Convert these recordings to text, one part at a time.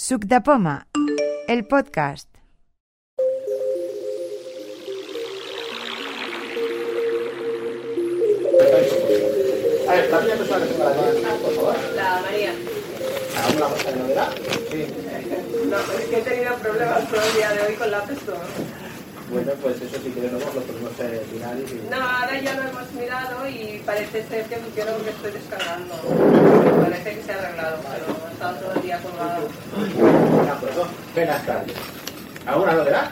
Suc de Poma, el podcast. A ver, la primera persona que tenga la llamada, por favor. La María. ¿Alguna cosa de novedad? Sí. No, es que he tenido problemas todo el día de hoy con la pesto. Bueno, pues eso si quieres luego lo podemos mirar y... No, ahora ya lo hemos mirado y parece ser que funciona porque estoy descargando. Parece que se ha arreglado, pero he estado todo el día colgado. De acuerdo. Buenas tardes. ¿Alguna novedad?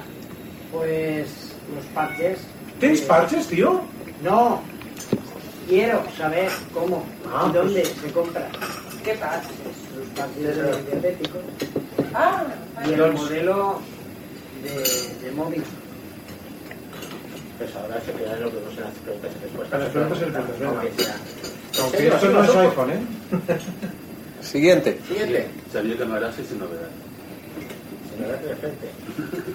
Pues los parches. ¿Tienes eh, parches, tío? No. Quiero saber cómo Ah, y dónde se compra ¿Qué pasa? los parches de diabéticos Ah, y el Los- modelo de, de móvil. Pues ahora se queda en lo que no se las preguntas y respuestas. Las preguntas y respuestas, venga. Aunque esto no es iPhone, ¿eh? Siguiente. Siguiente. Sabía que no era así sin novedad. De frente.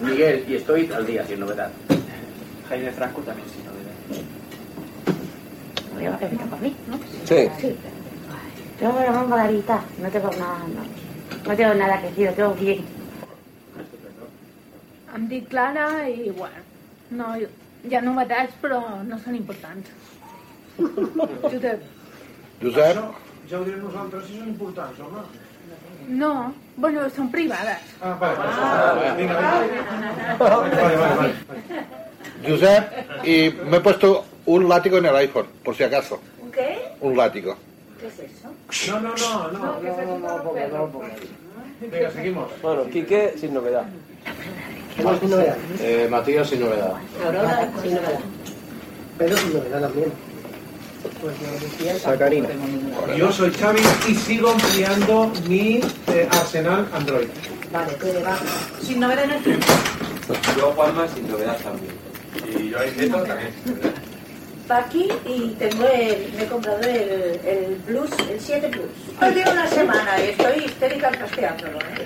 Miguel, y estoy al día, sin novedad. Jaime Franco también sin novedad. Voy a por mí, ¿no? Sí. Sí. Tengo la mano clarita, no tengo nada, no, no tengo nada que decir, lo tengo bien. Em dic Clara i, bueno, no, hi ha novetats, però no són importants. Josep. Josep? Això ja ho direm nosaltres si són importants, home. No, bueno, són privades. Ah, vale, vale. Vinga, vinga. Vale, vale, vale. Josep, y me he puesto un látigo en el iPhone, por si acaso. ¿Un qué? Un látigo. ¿Qué es eso? No, no, no, no. los pelos. Venga, seguimos. Bueno, Quique sin novedad. Hemos sin novedad. Eh, Matías sin novedad. Aurora, sin novedad. Pero sin novedad también. Pues yo decía Sacarina. Yo soy Xavi y sigo ampliando mi eh, arsenal Android. Vale, te va. Sin novedad en el tiempo. Yo, Juanma, sin novedad también. Y yo, Nieto, también. Paqui y tengo el, me he comprado el, el Plus, el 7 Plus. Hoy llevo una semana y estoy histérica casteándolo, ¿eh?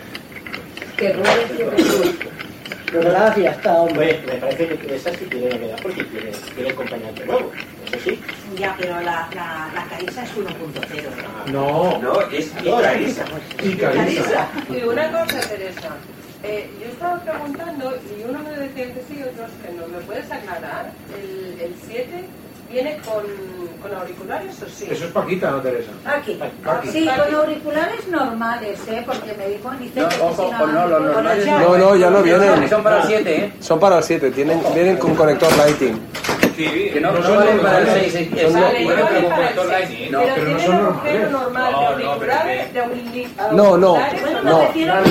Que ruede el 7 Plus. Y ya está, hombre. Me parece que esa sí tiene novedad porque tiene, tiene acompañante nuevo. Eso sí. Ya, pero la, la, la Carisa es 1.0. No, No, es Icarisa. y Carisa. Y una cosa, Teresa. Eh, yo estaba preguntando y uno me decía que sí y otros que no. ¿Me puedes aclarar? ¿El, el 7 viene con, con auriculares o sí? Eso es Paquita, ¿no, Teresa? Aquí. Aquí. Sí, con auriculares normales, ¿eh? Porque me dijo, dice No, que ojo, si no, no, los normales No, no, ya no vienen. Son para el 7, ¿eh? Son para el 7, tienen, vienen con conector Lighting. Que no, No no, valen para el. 6. Vale, no vale para el conector seis. Lightning. pero, pero no tiene son normales. normal No, de no, pero de No, no, no. No, no tiene. No,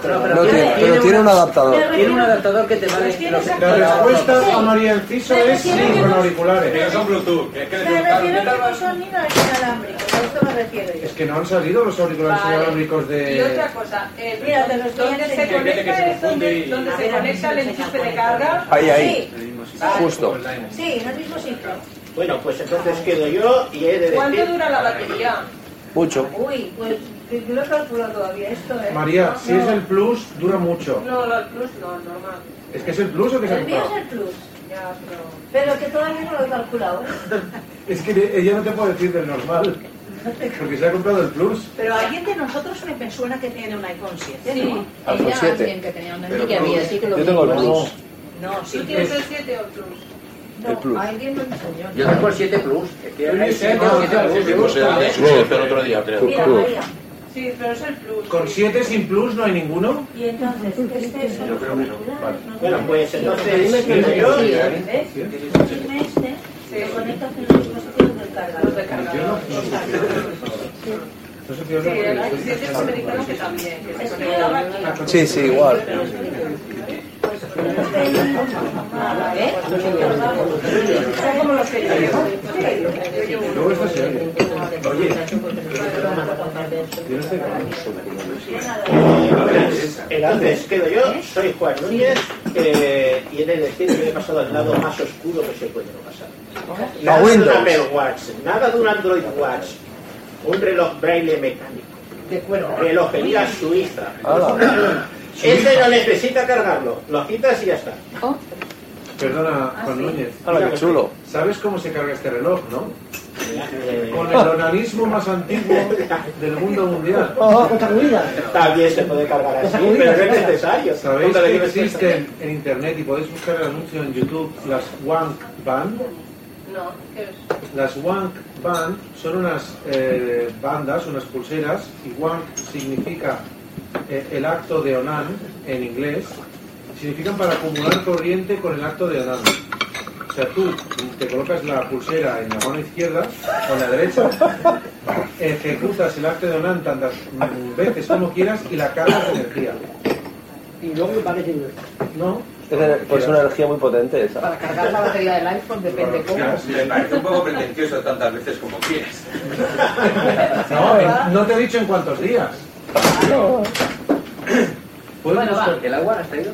pero No tiene, pero un adaptador. Tiene un adaptador que te vale. Pues esa- La respuesta a María Enciso es sí, con auriculares. son Bluetooth. que Es que Me refiero a que no son ni inalámbricos, a esto me refiero yo. Es que no han salido los auriculares Vale. inalámbricos Y otra de... cosa, eh, Mira, te los donde se conecta el enchufe de carga. Ahí, ahí. Sí, Justo. sí, en el mismo sitio. Bueno, pues entonces quedo yo y he de ¿Cuánto decir... dura la batería? Mucho. Uy, pues yo lo he calculado todavía esto, ¿eh? María, No, si no. es el Plus, dura mucho. No, no, el plus no, normal. ¿Es que es el Plus o que se ha El mío es comprado? el Plus, Ya, pero... pero que todavía no lo he calculado, ¿eh? Es que ella no te puede decir del normal. Porque se ha comprado el Plus. Pero alguien de nosotros me suena que tiene un iPhone 7, Sí, ¿no? iPhone Ella, 7. alguien que tenía un sí que lo Yo tengo el. Plus. No, ¿Tú tienes el 7 o el plus? no, el Plus. alguien me enseñó. Yo tengo el 7 Plus. Es que hay 7 Ah, o 7 claro, Plus. el otro día, creo. Mira. María. Sí, pero es el plus. ¿Con 7 sin Plus no hay ninguno? Y entonces, este es Yo creo que no. Vale. Bueno, pues entonces. Dime este, se conecta con los dispositivos del cargador. Los de cargador. No sé si os Sí, lo el acordáis. 7 es americano que también. Que se Es que conecta yo- Sí, sí, igual. ¿Eh? Son como los que yo llevo. Luego esta se oye. Oye, ¿tienes Entonces quedo yo, soy Juan Núñez eh, y he de decir que he pasado al lado más oscuro que se puede pasar. Nada de un. Apple Watch, nada de un Android Watch, un reloj braille mecánico, De cuero. relojería suiza. Ese no necesita cargarlo, lo quitas y ya está. Perdona, Juan Núñez. Hala, qué chulo. ¿Sabes cómo se carga este reloj, no? Eh, Con el onanismo más antiguo del mundo mundial. También se puede cargar así, pero no es necesario. ¿Sabéis que existen en internet y podéis buscar el anuncio en YouTube las Wank Band? No, ¿qué es? Las Wank Band son unas eh, bandas, unas pulseras, y Wank significa el acto de Onan en inglés, significan para acumular corriente con el acto de Onan. O sea, tú te colocas la pulsera en la mano izquierda o en la derecha, ejecutas el acto de Onan tantas veces como quieras y la cargas de energía. Y luego me parece No, Pues una energía muy potente esa. Para cargar la batería del iPhone depende cómo. Me parece un poco pretencioso tantas veces como quieres. No, en- no te he dicho en cuántos días. ¿Puedes Bueno, va. ¿El agua has traído?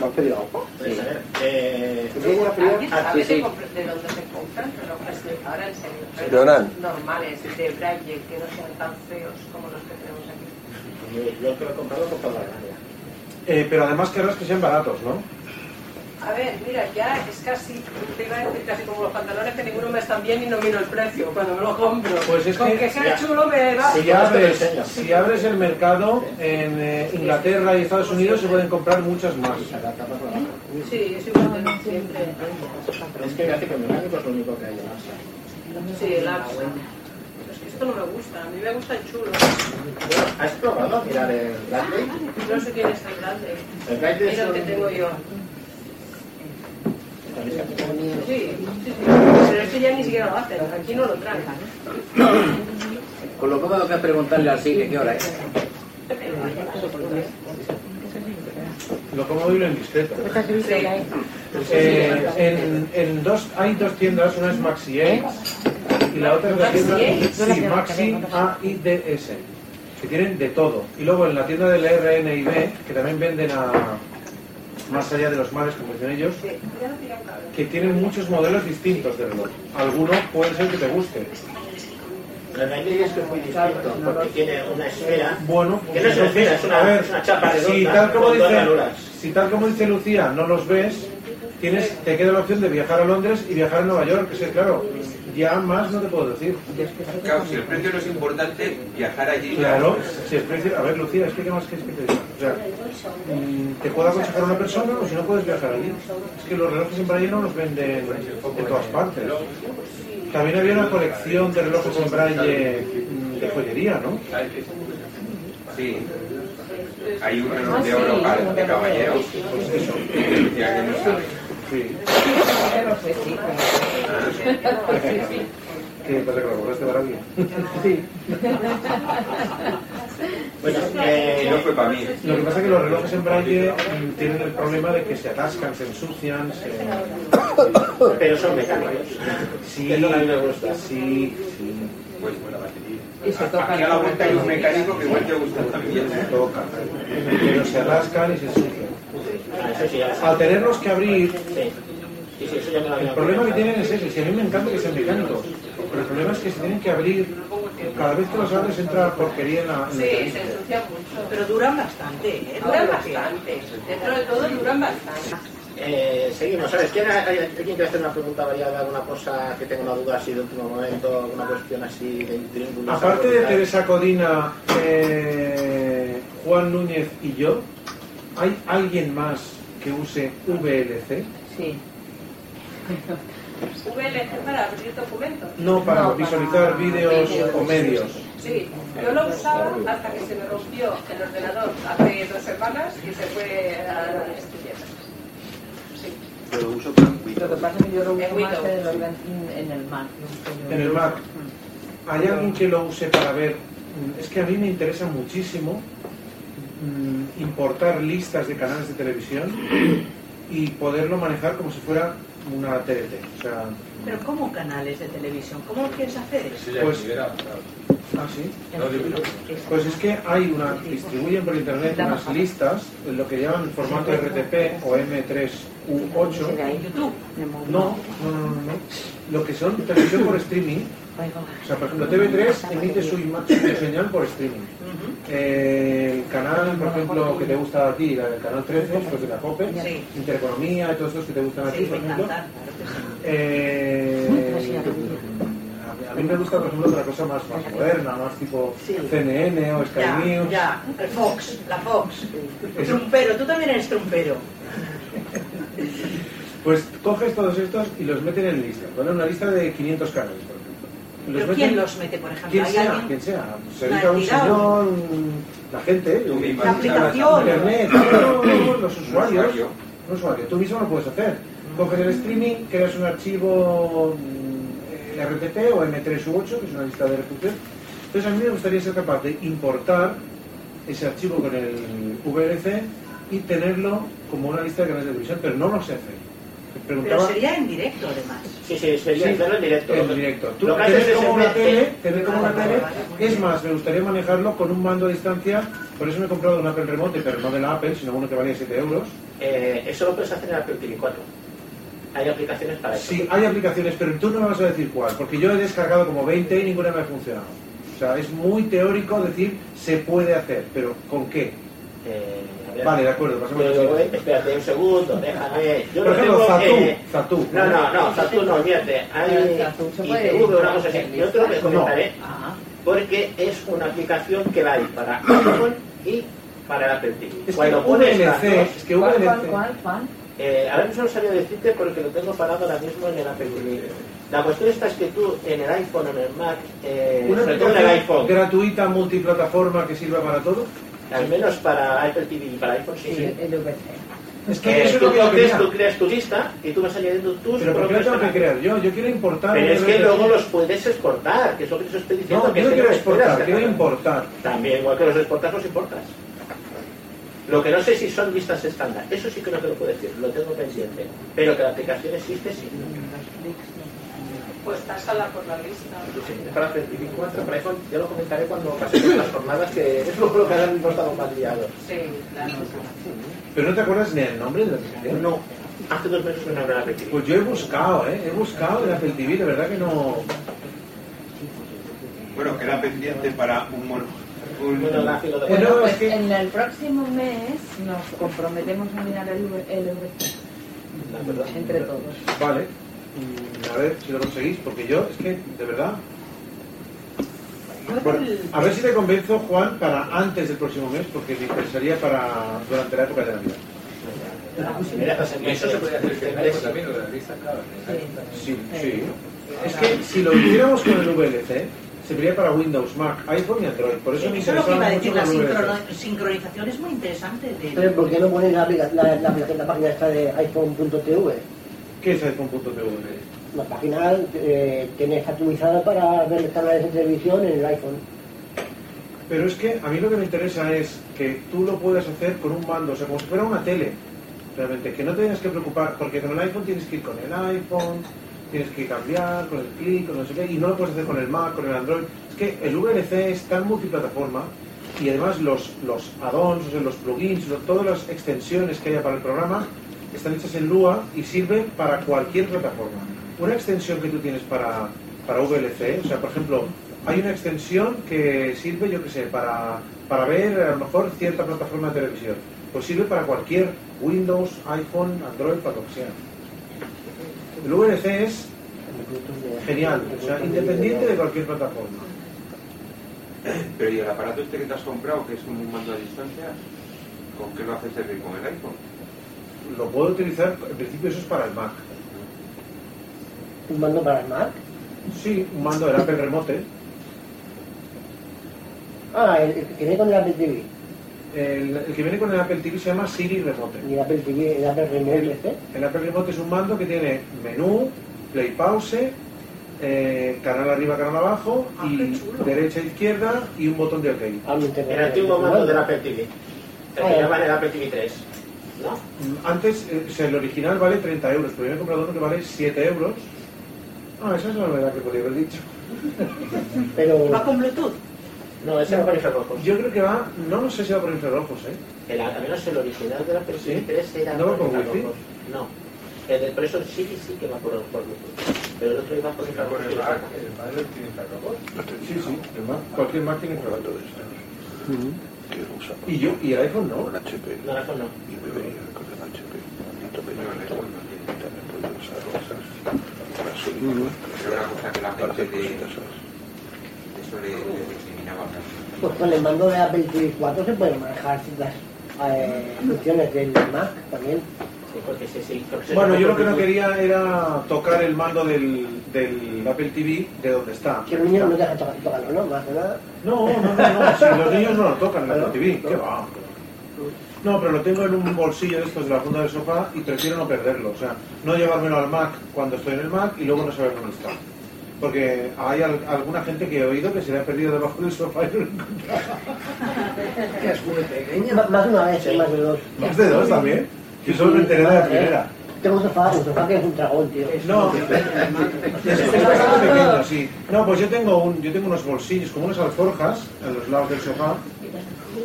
¿Me has pedido agua? A ver, eh, ¿Alguien Ah, sabe sí, sí. de dónde se compran relojes de- ahora en serio? relojes De Onan. Normales, de Braille, que no sean tan feos como los que tenemos aquí. yo yo que lo he comprado he comprado la. Eh, pero además querrás que sean baratos, ¿no? A ver, mira, ya es casi, te iba a decir casi como los pantalones que ninguno me están bien y no miro el precio cuando me lo compro. Pues es Con que- que sea ya. chulo me va. Si abres, si abres el mercado en eh, Inglaterra y Estados Unidos se pueden comprar muchas más. Sí, es igual de siempre. Es que que mecánico es lo único que hay en Asia. Sí, el que esto no me gusta, a mí me gusta el chulo. ¿Has probado mirar el Bradley? No sé quién es el grande. El Bradley es el que tengo yo. Un- Sí, sí, sí. Pero este ya ni siquiera lo hacen, aquí no lo traen. Con lo cómodo que es preguntarle al que qué hora es. Lo cómodo y lo indiscreto. Sí. Eh, en, en dos, hay dos tiendas, una es Maxi Aids y la otra es la tienda sí, Maxi AIDS, que tienen de todo. Y luego en la tienda del RNIB, que también venden a más allá de los mares, como dicen ellos, Sí, que tienen muchos modelos distintos de reloj. Alguno puede ser que te guste. Bradley es que es muy distinto, porque tiene una esfera. Bueno, Que no es una esfera, es una- a ver, es una chapa redonda si tal como dice, si tal como dice Lucía, no los ves, tienes, te queda la opción de viajar a Londres y viajar a Nueva York, que es claro, ya más no te puedo decir. Claro, si el precio no es importante, viajar allí. Claro, si el precio, a ver Lucía, explica más qué es que te diga. O sea, mm, te puede aconsejar una persona o si no puedes viajar allí. Es que los relojes en braille no los venden en todas partes. También había una colección de relojes en braille mm, de joyería, ¿no? Sí. Hay un reloj de oro de caballero. Pues eso. Sí. No sé, sí. ¿Qué pasa que lo borraste para alguien? Bueno, Y eh, no fue para mí. Lo que pasa es que los relojes en braille mm, tienen el problema de que se atascan, se ensucian, se... pero son mecánicos. Sí, Eso a mí me gusta. sí, sí, Pues buena batería. Y se toca Aquí a la vuelta hay un mecánico que igual te gusta también. se toca. Pero se atascan y se ensucian. Ah. Al tenerlos que abrir, el problema que tienen es ese. Si a mí me encanta que sean mecánicos, pero el problema es que se tienen que abrir. Cada vez que los abres entra porquería en la... en Sí, el se ensucian mucho. Pero duran bastante, ¿eh? Duran bastante. Dentro de todo duran bastante. Eh, seguimos, ¿sabes? ¿Quién, alguien quiere hacer una pregunta variada, alguna cosa que tenga una duda así de último momento, alguna cuestión así de? Aparte de que- Teresa Codina, eh, Juan Núñez y yo, ¿hay alguien más que use VLC? Sí. VLC para abrir documentos. No para No, visualizar para vídeos o medios. Sí, yo lo usaba hasta que se me rompió el ordenador hace dos semanas y se fue a la estupidez. Sí. Lo uso para Lo que pasa es que yo lo uso En más Windows. en el, en el Mac. En el Mac. ¿Hay alguien que lo use para ver? Mm, Es que a mí me interesa muchísimo mm, importar listas de canales de televisión y poderlo manejar como si fuera una TDT. O sea, Pero ¿cómo canales de televisión? ¿Cómo lo quieres hacer eso? pues, ah, sí. Pues es que hay una, distribuyen por internet unas listas, lo que llaman formato RTP o M3U8. ¿De YouTube. No, no, no, no, no. Lo que son televisión por streaming. O sea, por ejemplo, TV3 emite su, su señal por streaming. Eh, el canal, por ejemplo, que te gusta a ti, el canal 13, pues de la COPE, Sí. Intereconomía y todos estos que te gustan a ti, Sí, por ejemplo. Eh, mí me gusta, por ejemplo, otra cosa más, más moderna, más tipo Sí. CNN o Sky Ya, News. ya, el Fox, la Fox. Eso. Trumpero, tú también eres trumpero. Pues coges todos estos y los meten en lista. Ponen una lista de 500 canales, por ejemplo. Y los ¿Pero meten- quién los mete, por ejemplo? Quien ¿Hay sea, alguien? quien sea. Se dedica un señor, un- la gente. La aplicación. internet, los usuarios. usuario. Un usuario. Tú mismo lo puedes hacer. Coges el streaming, creas un archivo mm, RTP o M3 u 8, que es una lista de reproducción. Entonces a mí me gustaría ser capaz de importar ese archivo con el VLC y tenerlo como una lista de canales de televisión, pero no lo sé hacer. Pero sería en directo, además. Sí, sí, sería Sí, hacerlo en directo. en directo. Tú lo que tener haces es como una tele, tener como una tele. Es más, me gustaría manejarlo con un mando a distancia. Por eso me he comprado un Apple Remote, pero no de la Apple, sino uno que valía 7 euros. Eh, eso lo puedes hacer en Apple TV 4. Hay aplicaciones para eso. Sí, hay aplicaciones, pero tú no me vas a decir cuál, porque yo he descargado como 20 y ninguna me ha funcionado. O sea, es muy teórico decir se puede hacer, pero ¿con qué? Eh. Vale, de acuerdo, pasemos Pero, eh, espérate un segundo, déjame. Yo Por no ejemplo, tengo, Zatú, eh, Zatú. No, no, no, Zatú no, olvídate. Hay Zatú se puede ITV, una cosa así. Yo te lo comentaré Ah, porque es una aplicación que la hay para iPhone y para el Apple TV. Es que Cuando pones las VLC, dos, es que ¿Cuál, VLC. cuál, cuál, cuál? Eh, ahora mismo no sabía decirte porque lo tengo parado ahora mismo en el Apple TV. La cuestión está es que tú en el iPhone o en el Mac, eh, Una sobre todo en el aplicación iPhone, gratuita multiplataforma que sirva para todo. Al menos para Apple TV y para iPhone sí, Sí, el VC. Es que Eh, eso es tú lo que yo quería. tú creas tu lista y tú vas añadiendo tus Pero ¿por qué lo propios tengo que crear yo? Yo quiero importar. Pero es que luego los puedes exportar, que es lo que te estoy diciendo. No, que yo no quiero exportar, quiero importar. También, igual que los exportas, los importas. Lo que no sé si son listas estándar, eso sí que no te lo puedo decir, lo tengo pendiente. Pero que la aplicación existe, sí. Pues tásala por la lista. Para Apple TV 4, para iPhone, ya lo comentaré cuando pasemos las jornadas, que es lo que mismo estamos más liados. Sí, claro. Pero no te acuerdas ni el nombre de la aplicación. No, hace dos meses que no la Apple TV. Pues yo he buscado, ¿eh? He buscado en Apple TV, de verdad que no. Bueno, queda pendiente para un... mon- un Bueno, la de pues en el próximo mes nos comprometemos a mirar el, el La entre todos. Vale. A ver si lo conseguís, porque yo, es que, de verdad. Bueno, a ver si te convenzo, Juan, para antes del próximo mes, porque me interesaría para durante la época de Navidad. Las Eso se podría hacer también, lo de la lista, claro. Sí, sí. Es que si lo hiciéramos con el VLC, serviría para Windows, Mac, iPhone y Android. Por eso me Eso es lo que iba interesaba a mucho decir, la sincronización es muy interesante. de- Pero ¿por qué no pones la, la página esta de iPhone.tv? ¿Qué es iPhone.tv? La página eh, tienes actualizada para ver canales de televisión en el iPhone. Pero es que a mí lo que me interesa es que tú lo puedas hacer con un mando, o sea, como si fuera una tele. Realmente, que no te tengas que preocupar, porque con el iPhone tienes que ir con el iPhone, tienes que cambiar con el clic, con no sé qué, y no lo puedes hacer con el Mac, con el Android. Es que el VLC es tan multiplataforma y además los, los add-ons, o sea, los plugins, todas las extensiones que haya para el programa están hechas en Lua y sirven para cualquier plataforma. Una extensión que tú tienes para, para VLC, o sea, por ejemplo, hay una extensión que sirve, yo que sé, para, para ver a lo mejor cierta plataforma de televisión. Pues sirve para cualquier Windows, iPhone, Android, para lo que sea. El VLC es genial, o sea, independiente de cualquier plataforma. Pero ¿y el aparato este que te has comprado, que es un mando a distancia, con qué lo haces servir con el iPhone? Lo puedo utilizar, en principio eso es para el Mac. ¿Un mando para el Mac? Sí, un mando del Apple Remote. Ah, el, el que viene con el Apple TV. El, el que viene con el Apple TV se llama Siri Remote. Y el Apple TV, el Apple Remote El, este. el Apple Remote es un mando que tiene menú, play pause, eh, canal arriba, canal abajo, Ah, y derecha, izquierda y un botón de OK. Ah. El antiguo mando del Apple TV. El Ah, llaman el Apple TV 3. ¿No? Antes, eh, o sea, el original vale 30 euros, pero yo me he comprado uno que vale 7 euros. Ah, esa es la novedad que podría haber dicho. Pero ¿Va con Bluetooth? No, ese va con infrarrojos. Yo creo que va, no lo sé si va por infrarrojos, ¿eh? El, al menos el original del Apple TV ¿Sí? 3 era ¿No va por con wifi? infrarrojos. No. El del- por eso el Siri sí que va por, por Bluetooth. Pero el otro iba por Con infrarrojos. el lo tiene infrarrojos. Sí, sí, el Mac, cualquier Mac tiene infrarrojos. Que lo usa Y yo, y el iPhone no. con HP No, el iPhone no. y me veía con el HP. Maldito peñonito. También puede usar cosas. Pero era una cosa que la gente de, eso le, le discriminaba. Pues con el mando de Apple TV 4 se pueden manejar las eh, funciones del Mac también. Porque porque se Bueno, yo lo que no quería era tocar el mando del, del Apple TV de donde está. Que los niños no dejan tocar- tocarlo, ¿no? Más nada. No, no, no, no, si los niños no lo tocan en la Apple TV, ¿qué va? No, pero lo tengo en un bolsillo de estos de la funda del sofá y prefiero no perderlo. O sea, no llevármelo al Mac cuando estoy en el Mac y luego no saber dónde está. Porque hay al- alguna gente que he oído que se le ha perdido debajo del sofá y no lo encontraba. Que es muy pequeño. Más de una vez, ¿eh? más de dos. ¿Más de dos también? Yo solo me enteré de la primera. Tengo un sofá, un sofá que es un dragón, tío. No, es, es bastante pequeño, sí. No, pues yo tengo, un, yo tengo unos bolsillos, como unas alforjas, a los lados del sofá,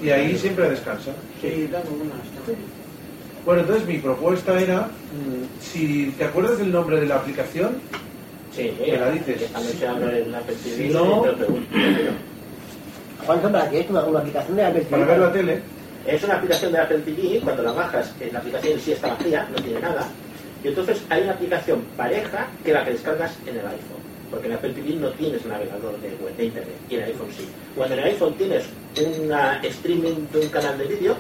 y ahí siempre descansa. Sí, tengo unas. Bueno, entonces mi propuesta era, mm, si te acuerdas del nombre de la aplicación, Sí, me la dices. la Si no- pregunto. Juan Sombra, que es una, aplicación de TV. para ver la tele, Es una aplicación de Apple TV, cuando la bajas, la aplicación sí está vacía, no tiene nada. Y entonces hay una aplicación pareja que la que descargas en el iPhone. Porque en Apple TV no tienes navegador de web de internet, y en el iPhone sí. Cuando en el iPhone tienes un streaming de un canal de vídeo,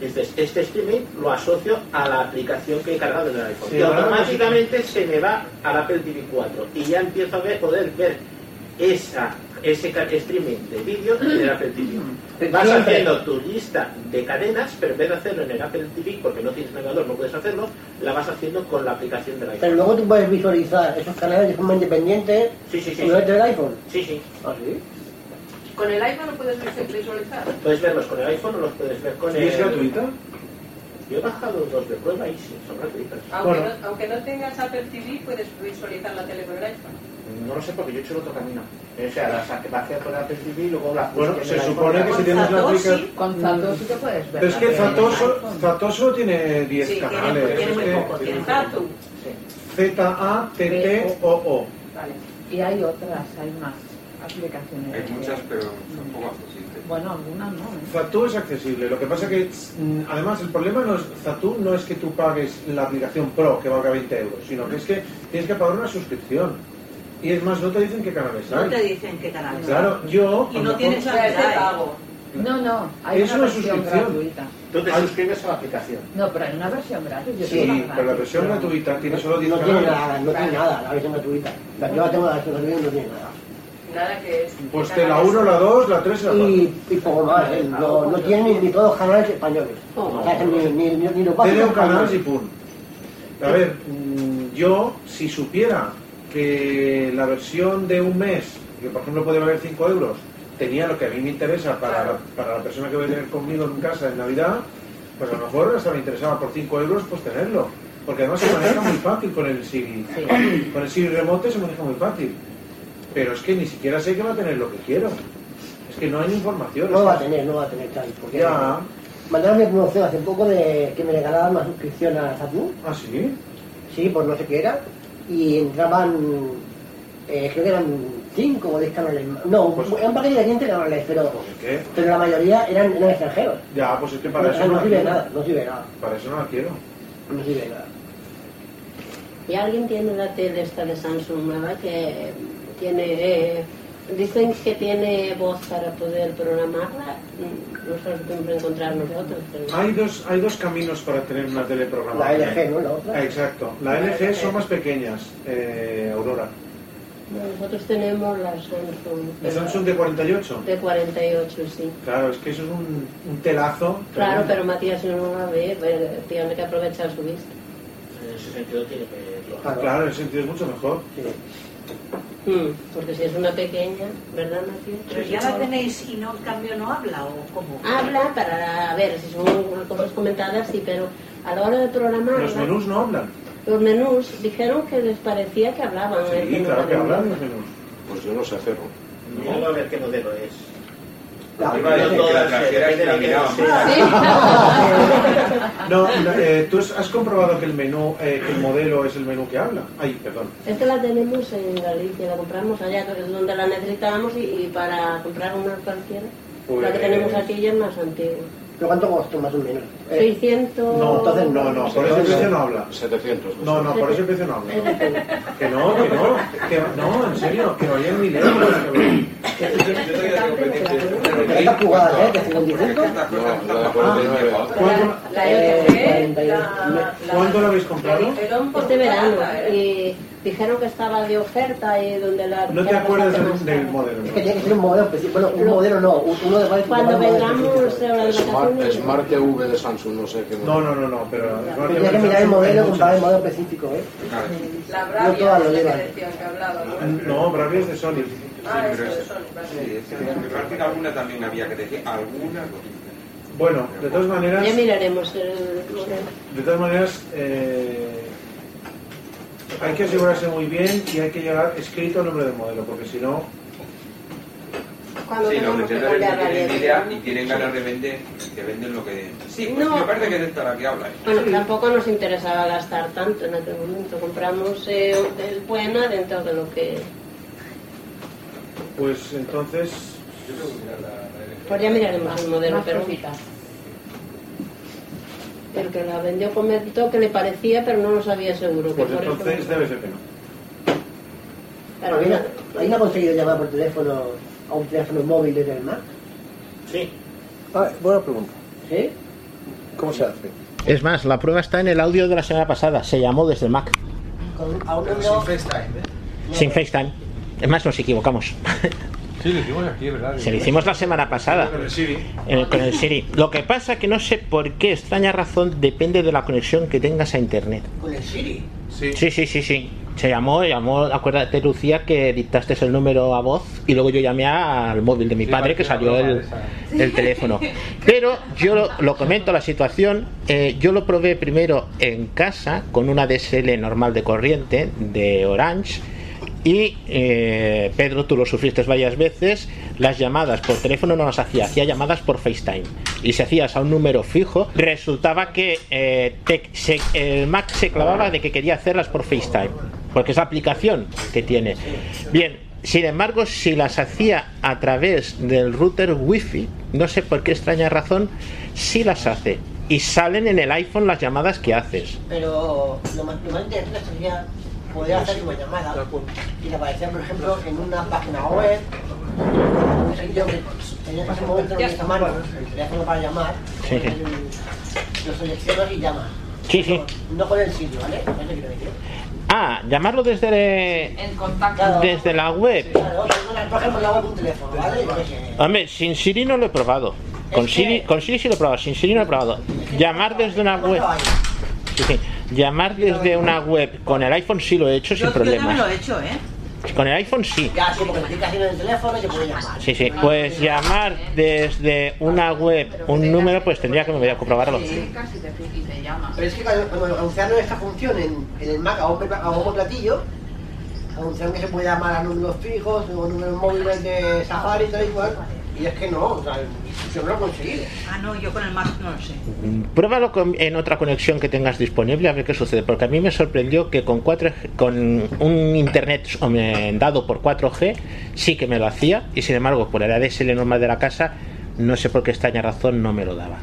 dices, este streaming lo asocio a la aplicación que he cargado en el iPhone. Sí, y automáticamente se me va al Apple TV 4 y ya empiezo a ver, poder ver esa, ese streaming de vídeo en el Apple TV. Vas Siempre. haciendo tu lista de cadenas, pero en vez de hacerlo en el Apple TV, porque no tienes navegador, no puedes hacerlo, la vas haciendo con la aplicación del iPhone. Pero luego tú puedes visualizar esos canales de forma independiente Sí, sí, sí. través del iPhone. Sí, sí. ¿Ah, sí? Con el iPhone lo puedes visualizar. Puedes verlos con el iPhone o los puedes ver con ¿y el... es gratuita? Yo he bajado dos de prueba y sí, son gratuitas. Aunque, Bueno. no, aunque no tengas Apple TV, puedes visualizar la tele con el iPhone. No lo sé porque yo he hecho el otro camino. O sea, la saqué bajé con Apple TV y luego la puse Bueno, se supone que si tienes la aplicación... Con Zato sí que puedes ver. Pero es que la tele en Zato, so- iPhone. Zato solo tiene 10 Sí, tiene- canales. tiene muy es que- poco, tiene Zatu. Z-A-T-T-O-O. Vale. Y hay otras, hay más aplicaciones. Hay muchas, pero son poco accesibles. Bueno, algunas no. ¿eh? Zatu es accesible. Lo que pasa que, mm, además, el problema no es Zatu no es que tú pagues la aplicación Pro que valga 20 euros, sino que es que tienes que pagar una suscripción. Y es más, no te dicen qué canales No hay. te dicen qué canal es. Claro, yo. Y no tienes la de pago. No, no, hay Es una, una versión suscripción. gratuita. Tú te suscribes a la aplicación. No, pero hay una versión gratis. Yo Sí, pero la versión gratuita tiene solo 10 No tiene canales. nada, no tiene nada, la versión gratuita. La que yo la tengo la versión gratuita y no tiene nada. Nada que es. Pues que la 1, la 2, la 3 y la 4. Y, y poco más, ¿eh? no, no tiene ni, ni todos los canales españoles. O sea, ni, ni, ni, ni los Tiene un canal y pum. A ver, mm, yo si supiera que la versión de un mes, que por ejemplo puede valer 5 euros, tenía lo que a mí me interesa para, la, para la persona que voy a tener conmigo en casa en Navidad, pues a lo mejor hasta me interesaba por 5 euros pues tenerlo. Porque además se maneja muy fácil con el Siri. Con el Siri remote se maneja muy fácil. Pero es que ni siquiera sé que va a tener lo que quiero. Es que no hay información. No va a tener, no va a tener tal. Porque Ya. Mandaron una promoción hace poco de que me regalaban una suscripción a Zatu. ¿Ah, sí? Sí, por no sé qué era. Y entraban, eh, creo que eran 5 o 10 canales. más. No, Pues- eran un paquete de 20 canales, pero, pero la mayoría eran, eran extranjeros. Ya, pues es que para eso no no sirve nada, no sirve nada. Para eso no la quiero. No sirve nada. ¿Y alguien tiene la tele esta de Samsung nueva que tiene... eh, dicen que tiene voz para poder programarla. No sabemos cómo encontrar nosotros. pero- Hay dos, hay dos caminos para tener una tele programada. La LG, ¿no? La otra. Ah, Exacto. La LG son más pequeñas, eh, Aurora. Nosotros tenemos la Samsung. ¿La Samsung de 48? De 48, sí. Claro, es que eso es un, un telazo. Claro, pero Matías no la ve, pues, tiene que aprovechar su vista. En ese sentido tiene que... Claro, claro, en ese sentido es mucho mejor. Mm, Porque si es una pequeña, ¿verdad, Matías? Pero ya la tenéis y no, en cambio no habla o cómo. Habla para ver si son cosas comentadas, sí, pero a la hora de programar. Los menús no hablan. Los menús dijeron que les parecía que hablaban. ¿eh? Sí, no claro que hablan los menús. Pues yo no sé hacerlo. Míralo a ver qué modelo es. La que la la. No, eh, ¿tú has comprobado que el menú, eh, que el modelo es el menú que habla? Ay, perdón. Esta la tenemos en Galicia, la compramos allá, que es donde la necesitábamos y, y para comprar una cualquiera. La que Pues- tenemos aquí ya es más antigua. ¿Pero cuánto costó más o menos? Eh, 600... No, entonces no, no, por ese precio no habla. 700. No, no, por ese precio no habla. Que no, que no, que no, en serio, que valían mil euros. ¿Estas jugadas, eh? ¿De 55? ¿Cuánto, La Eh, LG, la, ¿Cuánto lo habéis comprado? Este verano. Dijeron que estaba de oferta y donde la... No te acuerdas del, del modelo. Es que tiene que ser un modelo específico. Bueno, un modelo no, un- uno de varios Cuando vengamos modelos a las Smart. Smart TV de Samsung, no sé qué. No, no, no, no, pero... Tienes que mirar el modelo y comprar el modelo específico, ¿eh? la No Bravia, todas lo llevan. hablaba, ¿no? No, Bravia es de Sony. Ah, pero eso es- de Sony, Bravia. Sí, es que me parece que alguna también había que decir, alguna cosita. Bueno, de todas maneras, Ya miraremos el modelo. de todas maneras, eh, hay que asegurarse muy bien y hay que llevar escrito el nombre del modelo, porque si no, Cuando Sí, los que no la tienen idea y tienen ganas de vender, que venden lo que... Sí, pues No. me parece que es esta la que habla. ¿eh? Bueno, tampoco nos interesaba gastar tanto en aquel momento. Compramos eh, el buena dentro de lo que... pues entonces, Pues ya miraremos el modelo, pero... El que la vendió comentó que le parecía, pero no lo sabía seguro. Que pues por eso- entonces debe ser que no. Claro, ¿Alguien, mira, ¿Alguien ha conseguido llamar por teléfono a un teléfono móvil desde el Mac? Sí. Ah, buena pregunta. ¿Sí? ¿Cómo se hace? Es más, la prueba está en el audio de la semana pasada. Se llamó desde el Mac, Con, a un número... sin FaceTime. Es más, nos equivocamos. Sí, lo hicimos aquí, ¿verdad? Se lo hicimos la semana pasada. Con el Siri. en el- con el Siri. Lo que pasa que no sé por qué, extraña razón, depende de la conexión que tengas a internet. Con el Siri. Sí. Sí, sí, sí, sí. Se llamó, llamó, acuérdate Lucía que dictaste el número a voz y luego yo llamé al móvil de mi Sí, padre que salió el, teléfono. Pero yo lo, lo comento la situación, eh, yo lo probé primero en casa con una DSL normal de corriente de Orange y eh, Pedro, tú lo sufriste varias veces, las llamadas por teléfono no las hacía, hacía llamadas por FaceTime. Y si hacías a un número fijo, resultaba que eh, te- se- el Mac se clavaba de que quería hacerlas por FaceTime, porque es la aplicación que tiene. Bien, sin embargo, si las hacía a través del router Wi-Fi, no sé por qué extraña razón, sí las hace. Y salen en el iPhone las llamadas que haces. Pero lo más, lo más interesante sería poder hacer una llamada y aparecer, por ejemplo, en una página web, en un sitio que en ese momento no tienes a mano el teléfono para llamar, lo seleccionas y llamas. Sí, sí. No con el sitio, ¿vale? Te. Ah, llamarlo desde, En contacto. desde la web. Claro, por ejemplo, la web un teléfono, ¿vale? Yo. Hombre, sin Siri no lo he probado. Con Siri, con Siri sí lo he probado, sin Siri no lo he probado. Llamar desde una web. Sí, sí. Llamar desde una web con el iPhone sí lo he hecho sin Yo, yo también lo problemas. he hecho, ¿eh? Con el iPhone sí. Ya, sí, porque me estoy haciendo en el teléfono y yo puedo llamar. Sí, sí. Pues llamar desde una web un número, pues tendría que me voy a comprobarlo. Sí, casi te, y te llama. Pero es que cuando, cuando anunciaron esta función en, en el Mac a un, a un platillo, anunciaron que se puede llamar a números fijos o números móviles de Safari y tal y cual, y es que no, o sea, yo no lo he conseguido. Ah, no, yo con el Mac no lo sé. Pruébalo con- en otra conexión que tengas disponible a ver qué sucede, porque a mí me sorprendió que con 4G con un internet dado por 4G sí que me lo hacía y sin embargo por el ADSL normal de la casa no sé por qué extraña razón no me lo daba.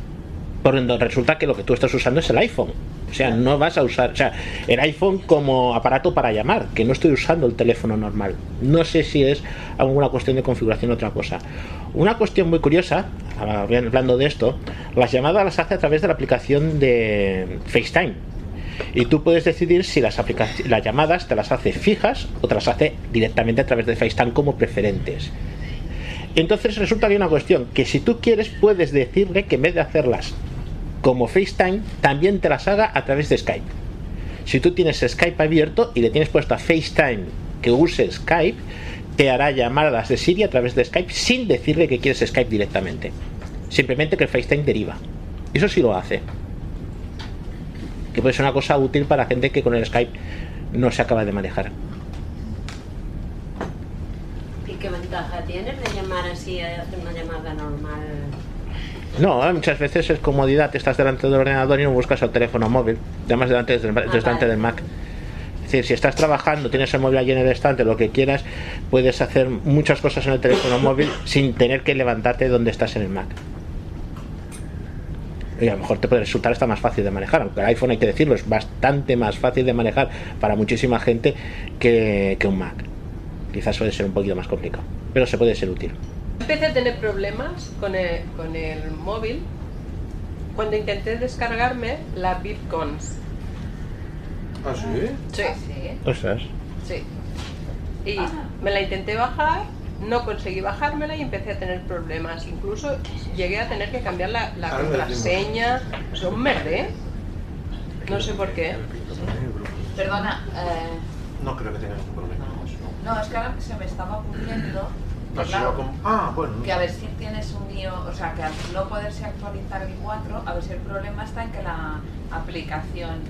Por donde resulta que lo que tú estás usando es el iPhone. O sea, no vas a usar, o sea, el iPhone como aparato para llamar, que no estoy usando el teléfono normal. No sé si es alguna cuestión de configuración o otra cosa. Una cuestión muy curiosa, hablando de esto, las llamadas las hace a través de la aplicación de FaceTime. Y tú puedes decidir si las, las llamadas te las hace fijas o te las hace directamente a través de FaceTime como preferentes. Entonces resulta que hay una cuestión, que si tú quieres puedes decirle que en vez de hacerlas como FaceTime, también te las haga a través de Skype. Si tú tienes Skype abierto y le tienes puesto a FaceTime que use Skype, te hará llamadas de Siri a través de Skype sin decirle que quieres Skype directamente. Simplemente que el FaceTime deriva. Eso sí lo hace. Que puede ser una cosa útil para gente que con el Skype no se acaba de manejar. ¿Y qué ventaja tienes de llamar así a hacer una llamada normal? No, muchas veces es comodidad, estás delante del ordenador y no buscas el teléfono móvil, llamas delante del, delante del Mac. Es decir, si estás trabajando, tienes el móvil allí en el estante, lo que quieras, puedes hacer muchas cosas en el teléfono móvil sin tener que levantarte donde estás en el Mac. y a lo mejor te puede resultar hasta más fácil de manejar, aunque el iPhone hay que decirlo, es bastante más fácil de manejar para muchísima gente que, que un Mac. Quizás puede ser un poquito más complicado, pero se puede ser útil. Empecé a tener problemas con el, con el móvil cuando intenté descargarme la Bitcoins. ¿Ah, sí? Sí. Ostras. Sí. Y me la intenté bajar, no conseguí bajármela y empecé a tener problemas. Incluso llegué a tener que cambiar la, la me contraseña. O sea, un merde. No sé por qué. Perdona, eh, No creo que tenga ningún problema. no, es que ahora se me estaba ocurriendo claro, como- Ah, bueno. no que a ver si tienes un lío, o sea, que al no poderse actualizar el 4, a ver si el problema está en que la aplicación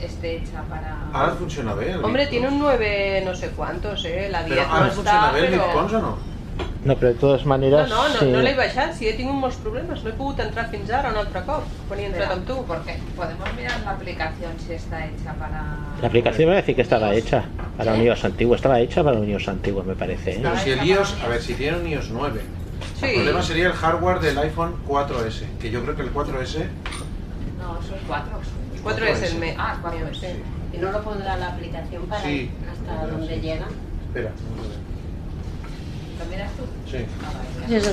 esté hecha para... Ahora funciona bien. Hombre, tiene un 9 no sé cuántos, ¿eh? La 10 Però no ara está, funciona bé el pero... Bitcoins o no? No, però de totes No, maneres... no, no, sí. no l'he baixat, si he tingut molts problemes, no he pogut entrar fins ara un altre cop, quan he entrat amb tu. Porque podemos mirar la aplicación si está hecha para... La aplicación me decir que estaba hecha para un iOS antiguo, estaba hecha para un iOS antiguo, me parece. ¿eh? Pero si el iOS, a ver, si tiene un iOS 9, Sí. el problema sería el hardware del iPhone 4S, que yo creo que el 4S No, eso es 4. 4 es el me. Ah, 4 sí. ¿Y no lo pondrá la aplicación para Sí. hasta donde llega? Espera, ¿Lo miras tú? sí.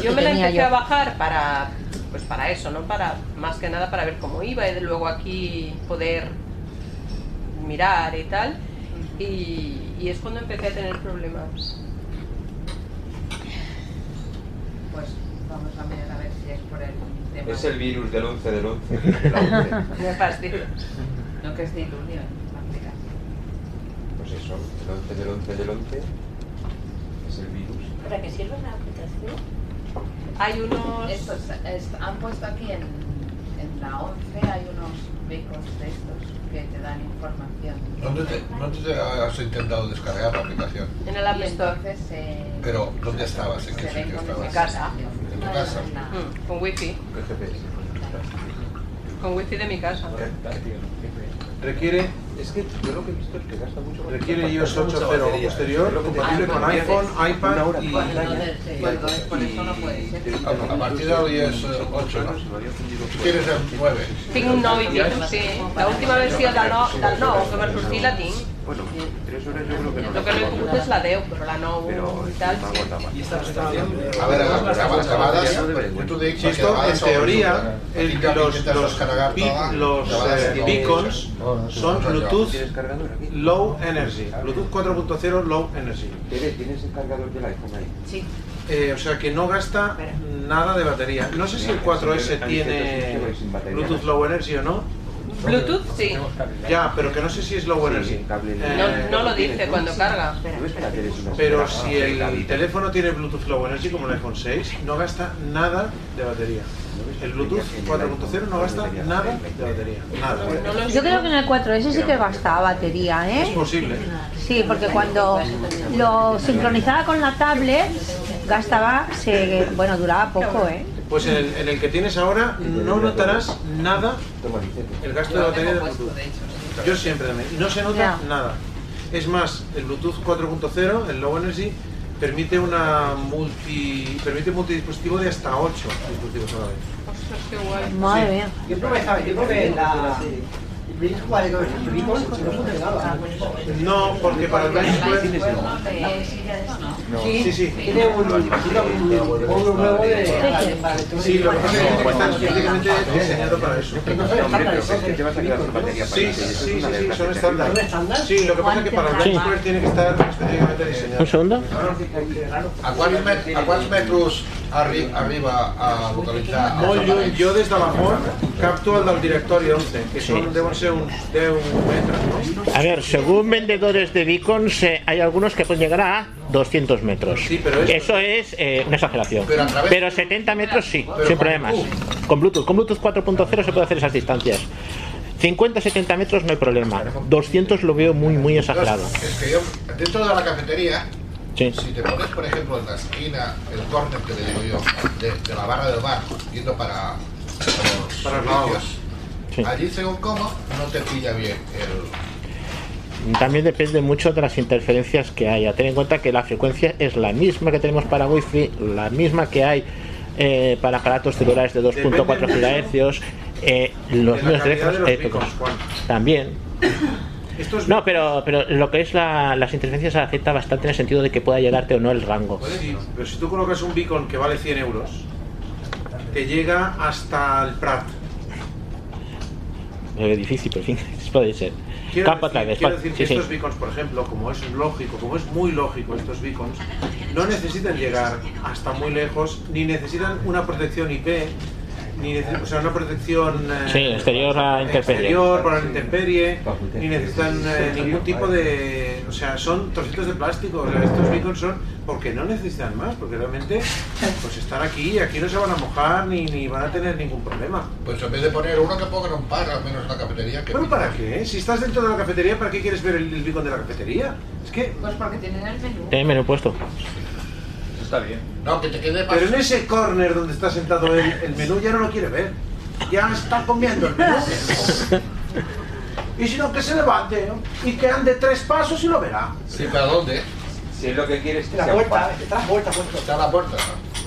Yo me la empecé a bajar para, pues para eso, ¿no? Para, más que nada para ver cómo iba y de luego aquí poder mirar y tal. Y, y es cuando empecé a tener problemas. Pues vamos a mirar a ver si es por el tema... Es el virus del 11 del 11. de la 11. Me fastidio. No que es de ilusión, la aplicación. Pues eso, el 11 del 11 del 11 es el virus. ¿Para qué sirve la aplicación? Hay unos... Estos, est- han puesto aquí en, en la 11 hay unos becos de estos que te dan información. ¿Dónde te, dónde te has intentado descargar la aplicación? En el App Store. entonces eh, Pero, ¿dónde estabas? ¿En qué sitio estabas? En casa. ¿En tu casa? Mm, con wifi. Con wifi de mi casa. Requiere, Es que yo lo que he visto es que gasta mucho. requiere iOS 8.0 o posterior, compatible con iPhone, iPad y... Entonces, por eso no puede ser. A partir del iOS 8, ¿no? Tú tienes el 9. Tinc un 9 i pico, sí. L'última versió del, no, del 9 que va sortir la tinc. Bueno, tres horas yo creo que no. El que no he pogut és la 10, però la 9 i tal, sí. A ver, las grabadas, tú te Si esto, en teoría, el- los, los, bi- los eh, beacons son Bluetooth Low Energy, Bluetooth 4.0 Low Energy. ¿Tienes el cargador del iPhone ahí? Sí. Eh, o sea que no gasta nada de batería. No sé si el 4S tiene Bluetooth Low Energy o no. Bluetooth, sí. Ya, pero que no sé si es Low Energy. Eh, No, no lo dice cuando carga. Pero si el teléfono tiene Bluetooth Low Energy como el iPhone 6, no gasta nada de batería. El Bluetooth 4.0 no gasta nada de batería. Nada. Yo creo que en el 4S sí que gastaba batería, Es ¿eh? posible. Sí, porque cuando lo sincronizaba con la tablet, gastaba, se, bueno, duraba poco, ¿eh? Pues en el, en el que tienes ahora no notarás nada el gasto de batería del Bluetooth. Yo siempre también. No se nota nada. Es más, el Bluetooth 4.0, el Low Energy, permite una multi permite un multidispositivo de hasta 8 dispositivos a la vez. Madre mía. Yo probé, ¿sabes? Yo probé la... No. No, porque para el Blind Square Sí, sí. Tiene un, tiene un nuevo de... Sí, lo que pasa es que está específicamente diseñado para eso. te vas a quedar sin batería para Sí, sí, sí, sí, son estándar. Sí, lo que pasa es que para el Blind. Square tiene que estar específicamente diseñado. Un segundo. A quants, met a quants metres arri arriba a localitzar Molt lluny, aparells? jo des de la font capto el del directori 11, que son, deben ser uns 10 metres, ¿no? A ver, según vendedores de beacons, eh, hay algunos que pueden llegar a 200 metros. pero es- Eso es eh, una exageración. Pero Pero 70 metros sí, Pero sin problemas. Bluetooth. Con Bluetooth. Con Bluetooth 4.0 se puede hacer esas distancias. 50-70 metros no hay problema. 200 lo veo muy, muy exagerado. Es que yo, dentro de la cafetería, Sí. si te pones, por ejemplo, en la esquina, el corner que le digo yo, de, de la barra del bar, yendo para los Para servicios, Sí. allí según cómo, no te pilla bien el... También depende mucho de las interferencias que haya. Ten en cuenta que la frecuencia es la misma que tenemos para Wi-Fi, la misma que hay eh, para aparatos celulares de 2.4 GHz. Eh, los teléfonos los eh, también. Estos No, pero, pero lo que es la, las interferencias afecta bastante en el sentido de que pueda llegarte o no el rango. Sí, pero si tú colocas un beacon que vale 100 euros, te llega hasta el Prat. Es difícil, pero en fin, puede ser. Quiero Campo decir, vez. quiero decir que sí. estos beacons, por ejemplo, como es lógico, como es muy lógico estos beacons, no necesitan llegar hasta muy lejos, ni necesitan una protección IP, ni necesitan, o sea, una protección eh, Sí, exterior a intemperie. exterior para la intemperie, ni necesitan eh, ningún tipo de, o sea, son trocitos de plástico. O sea, estos beacons son porque no necesitan más, porque realmente, pues están aquí, aquí no se van a mojar ni, ni van a tener ningún problema. Pues en vez de poner uno que pongan un par, al menos en la cafetería, que Bueno, ¿para qué? Si estás dentro de la cafetería, ¿para qué quieres ver el, el beacon de la cafetería? Es que Pues porque tienen el menú. Tiene menú puesto. Eso está bien. No, que te quede Pero en ese corner donde está sentado él, el menú ya no lo quiere ver. Ya está comiendo el menú. Y si no, que se levante ¿no? y que ande tres pasos y lo verá. Sí, ¿para dónde? Si es lo que quieres que La sea puerta, fácil. está la puerta puesto. Está a la puerta.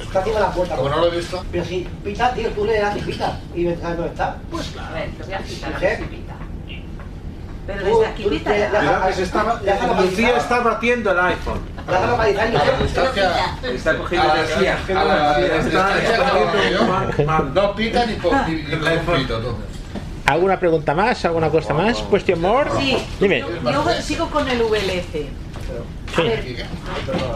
Está de la puerta. Como no lo he visto. Pero si pita, tío, tú le das y pita. Y ves dónde está. Pues A claro. ver, te voy a quitar ¿Sí? a ver si pita. Pero Tú- desde aquí tú pita. que se hace localizar. Lucía está batiendo el iPhone. Localizar y distancia. Está cogiendo energía. No pita ni pito. ¿Alguna pregunta más? ¿Alguna cosa más? ¿Question more? Sí, Dime. yo, sigo con el VLC. A ver,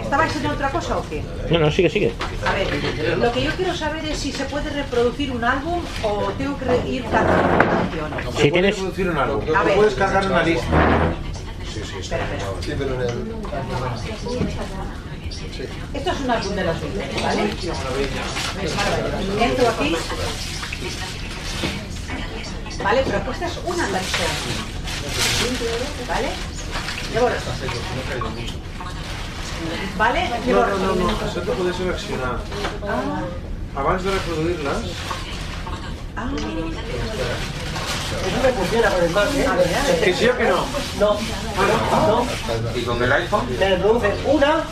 ¿estabais en otra cosa o qué? No, no, sigue, sigue. A ver, lo que yo quiero saber es si se puede reproducir un álbum o tengo que ir cargando canciones. Si tienes- producir un álbum. A ver. puedes cargar una lista. Espera, espera. Sí, pero en el... Esto es un álbum de los Beatles, ¿vale? Entro aquí. Vale, pero esta es una canción. ¿Vale? Llevo esto. ¿Vale? Llevo No, no, no, no. Això te puede seleccionar. Abans de reproduir-les, Ah, eso me funciona con el Mac, ¿eh? que sí o que no. No, no. ¿Y con el iPhone? Me reproduce una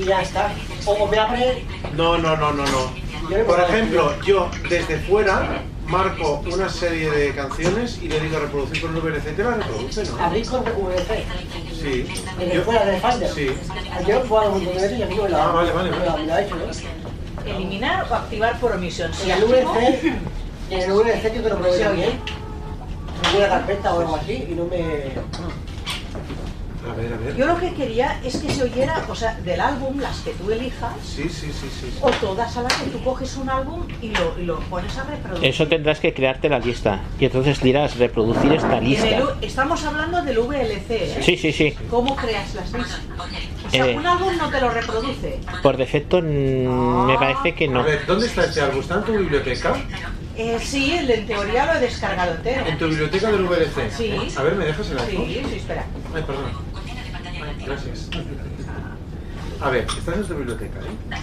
y ya está. O me abre. No, no, no, no, no. Por ejemplo, yo desde fuera marco una serie de canciones y le digo reproducir con VLC, te la reproduce, ¿no? Abrir con VC. Sí. Desde Yo- fuera del Finder. Sí. Yo he jugado un montón de veces y a mí me Ah, vale, vale, vale. me la ha hecho, ¿no? eliminar o activar por omisión. Si el VC, en el VC yo te lo probé también. una carpeta o algo así y no me. A ver, a ver. Yo lo que quería es que se oyera, o sea, del álbum, las que tú elijas, Sí, sí, sí, sí. o todas a las que tú coges un álbum y lo, y lo pones a reproducir. Eso tendrás que crearte la lista. Y entonces dirás reproducir esta el lista. U- estamos hablando del VLC, ¿eh? Sí, sí, sí. ¿Cómo creas las listas? O sea, Eh. un álbum no te lo reproduce. Por defecto mm, me parece que A no. ver, ¿dónde está este álbum? ¿Está en tu biblioteca? Eh, sí, el- en teoría lo he descargado entero. ¿En tu biblioteca del VLC? Sí. A ver, ¿me dejas el iPhone? Sí, sí, espera. Ay, perdón. Gracias. A ver, estás en tu biblioteca, ¿eh?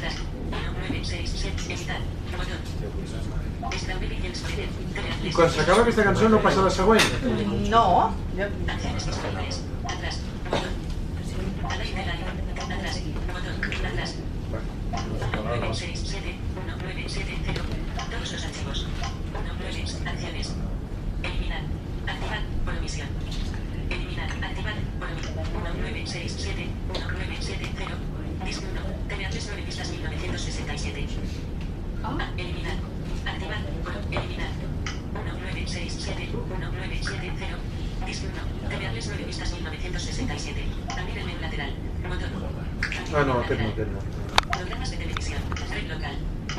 Y cuando se acaba aquesta cançó no passa la següent? No. yo- Todos los archivos. 1, acciones. Eliminar. Activar por omisión. Eliminar. Activar por omisión. 1967 1970 Disco 1. TV3 9 pistas 1967. Ah, Eliminar. Activar eliminar. 1967 1970 Disco 1. TV3 9 pistas 1967. Abrir el menú lateral. Botón. Ah, no, aquest no, no. Programas de televisión. Red local.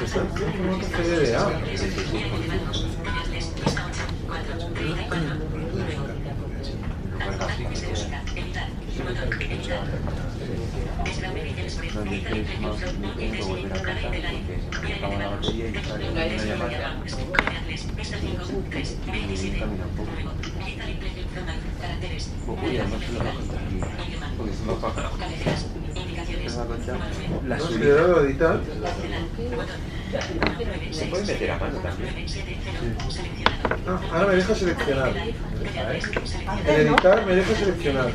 1970 Disco 1. TV3 9 pistas 1967. Extraordinary Forever. TV3. Extraordinary Forever. Italy Playing from my client. Extraordinary Forever. TV3. 4 8 Que ahora me da cuenta que no he visto ¿En qué formato está? ¿En formato CDDA? Desde la web y Telesport, No, yo es edita que el es más me entre tengo volver a de porque se me acaba la batería y sale una llamada. Coordenadores, pista 5, 3, 27. Luego, edita el preview, zona, caracteres. Pues voy a no se lo va a contar porque se me apaga. Cabeceras, indicaciones. Se me va a contar la No, editar. Se puede meter a mano también. Ah, ahora me deja seleccionar. El editar me deja seleccionar.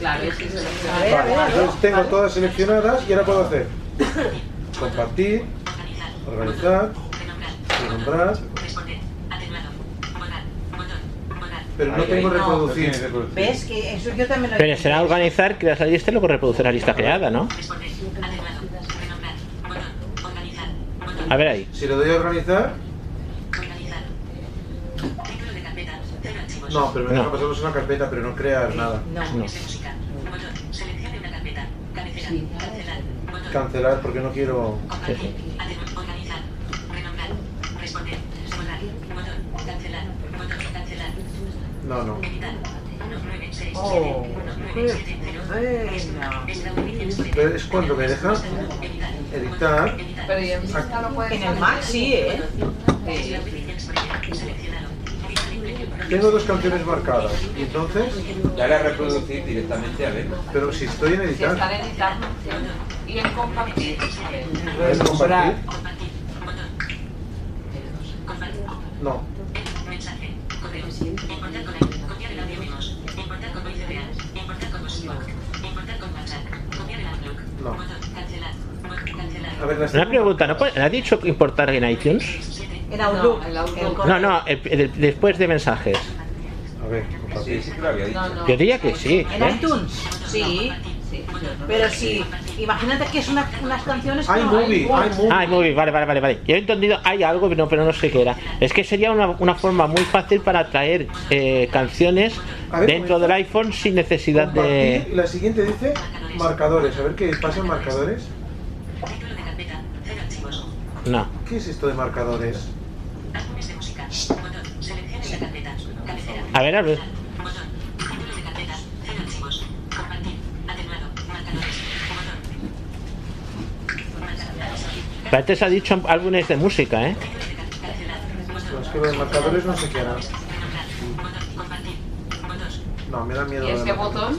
Claro, es que se lo Vale, entonces tengo todas seleccionadas y ahora puedo hacer compartir, organizar, renombrar, pero no tengo reproducir. ¿Ves? Que eso yo también lo Pero será organizar, creas la lista y luego reproducir la lista creada, ¿no? A ver ahí. Si le doy a organizar, no, pero me deja No. pasarlos una carpeta, pero no crear nada. No. Seleccione una carpeta. Cabecera. Cancelar. Porque no quiero Organizar. Renombrar. Responder. Borrar. Botón. Cancelar. Botón. Cancelar. No, no. Editar. 196. Oh, 19670. bueno. Desde la web y Telesport, Pero es cuando me deja editar. Pero en Vista lo puedes En el Mac sí, ¿eh? Editar. Tengo dos canciones marcadas. Y entonces, Dale a reproducir directamente a ver. pero si estoy en Si editar, están editando y en compartir. Botón. Compartir. No. Importar con el. Copiar el audio memos. Importar con voice real. Importar con. Importar con WhatsApp. Copiar el Outlook. No. Botón. Cancelar. Botón. Cancelar. A ver, las Una pregunta, ¿no puede- ¿ha dicho importar en iTunes? En Outlook. No, el Outlook. No, no, el- el- después de mensajes. A ver, Sí, compartir. sí que lo había dicho. No, no. Yo diría que sí. En ¿eh? iTunes. Sí. Sí, Pero sí, imagínate que es una, unas canciones no iMovie, iMovie. Ah, bien, vale, vale, vale, vale. Yo he entendido, hay algo, pero no, pero no sé qué era. Es que sería una, una forma muy fácil para traer eh, canciones ver, dentro del iPhone sin necesidad de... La siguiente dice marcadores. A ver qué pasa en marcadores. Título de carpeta. Cero archivos. No. ¿Qué es esto de marcadores? Álbumes de música. Botón. Seleccione la carpeta. Cabecera. A ver, a ver. Botón. Título de carpeta. Cero archivos. Compartir. Atenuado. Marcadores. Botón. Marcadores. Pero Antes ha dicho álbumes de música, ¿eh? Es que lo de marcadores no. Compartir. Botos. No, me da miedo. ¿Y ese botón?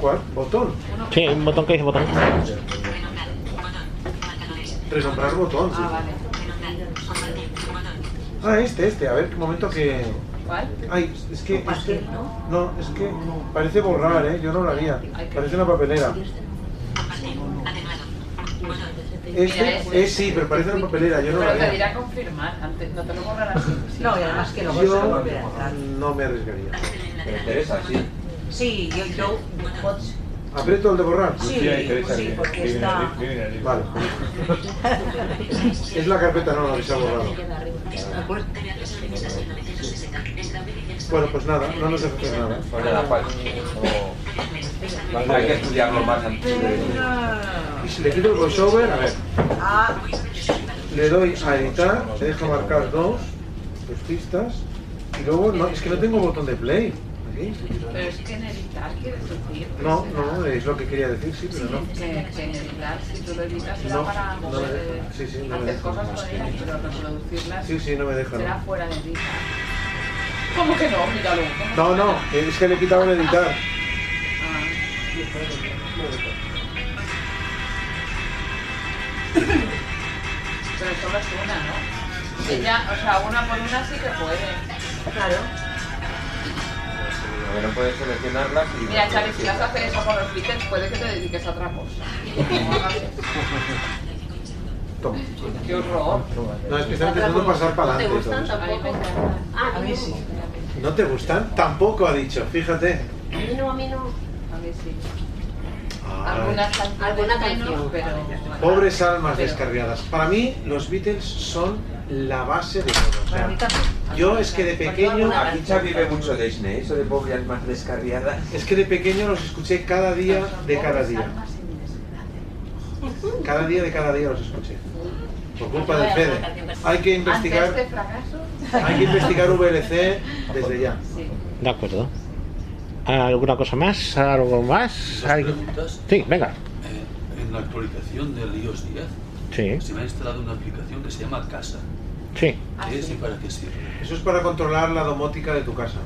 ¿Cuál? ¿Botón? Sí, hay un botón que dice botón. Renombrar. Botón. Marcadores. Renombrar botón, sí. Ah, vale. Ah, este, este. A ver, qué momento que... ¿Cuál? Ay, es que... este- No, es que parece borrar, ¿eh? Yo no lo haría. Parece una papelera. Este es sí, pero parece una papelera. Yo no lo Pero te haría. dirá confirmar, antes no te lo borrarás así. No, y además que luego se Yo volverá a entrar. no me arriesgaría. Me interesa, sí. Sí, yo, yo, ¿Aprieto el de borrar? sí, sí, porque está... Vale. es la carpeta, no, la que se ha borrado. Bueno, pues nada, no nos deja hacer nada. Pues nada, Hay que estudiarlo más antes de... Y si le quito el voiceover, a ver, Ah, le doy a editar, le dejo marcar dos, dos pistas, y luego, no, es que no tengo botón de play. Pero es que en editar quieres decir. No, no, es lo que quería decir, sí, pero no. Que, en editar, si tú lo editas, será No, para no mover, deja. eh, Sí, sí, no me hacer cosas con ellas, pero reproducirlas Sí, sí, no me deja, será no. fuera de editar. ¿Cómo que no? Míralo. No, no, es que le he quitado el editar. Ah. Pero solo es una, ¿no? Ella, o sea, una por una sí que puede. claro. Lo que no puedes seleccionarlas y... Mira, Chari, si vas a hacer eso con los Beatles, puede que te dediques a otra cosa. No hagas eso. Toma. ¡Qué horror! No, es que está intentando pasar para ¿No te adelante. gustan tampoco? Ah, A mí sí. ¿No te gustan? Tampoco ha dicho, fíjate. A mí no, a mí no. Sí. Algunas canciones Alguna menos, canción. pero... pobres almas pero- descarriadas. Para mí, los Beatles son la base de todo. O sea, yo es que de pequeño, Aquí Xavi vive mucho Disney, eso de pobre almas descarriadas. es que de pequeño los escuché cada día de cada día. Cada día de cada día los escuché. Por culpa del Fede. Hay que investigar, este hay que investigar VLC desde ya. De acuerdo. ¿Alguna cosa más? ¿Algo más? Sí, venga. Eh, en la actualización del iOS 10 Sí. se me ha instalado una aplicación que se llama Casa. Sí. ¿Qué es y para qué sirve? Eso es para controlar la domótica de tu casa.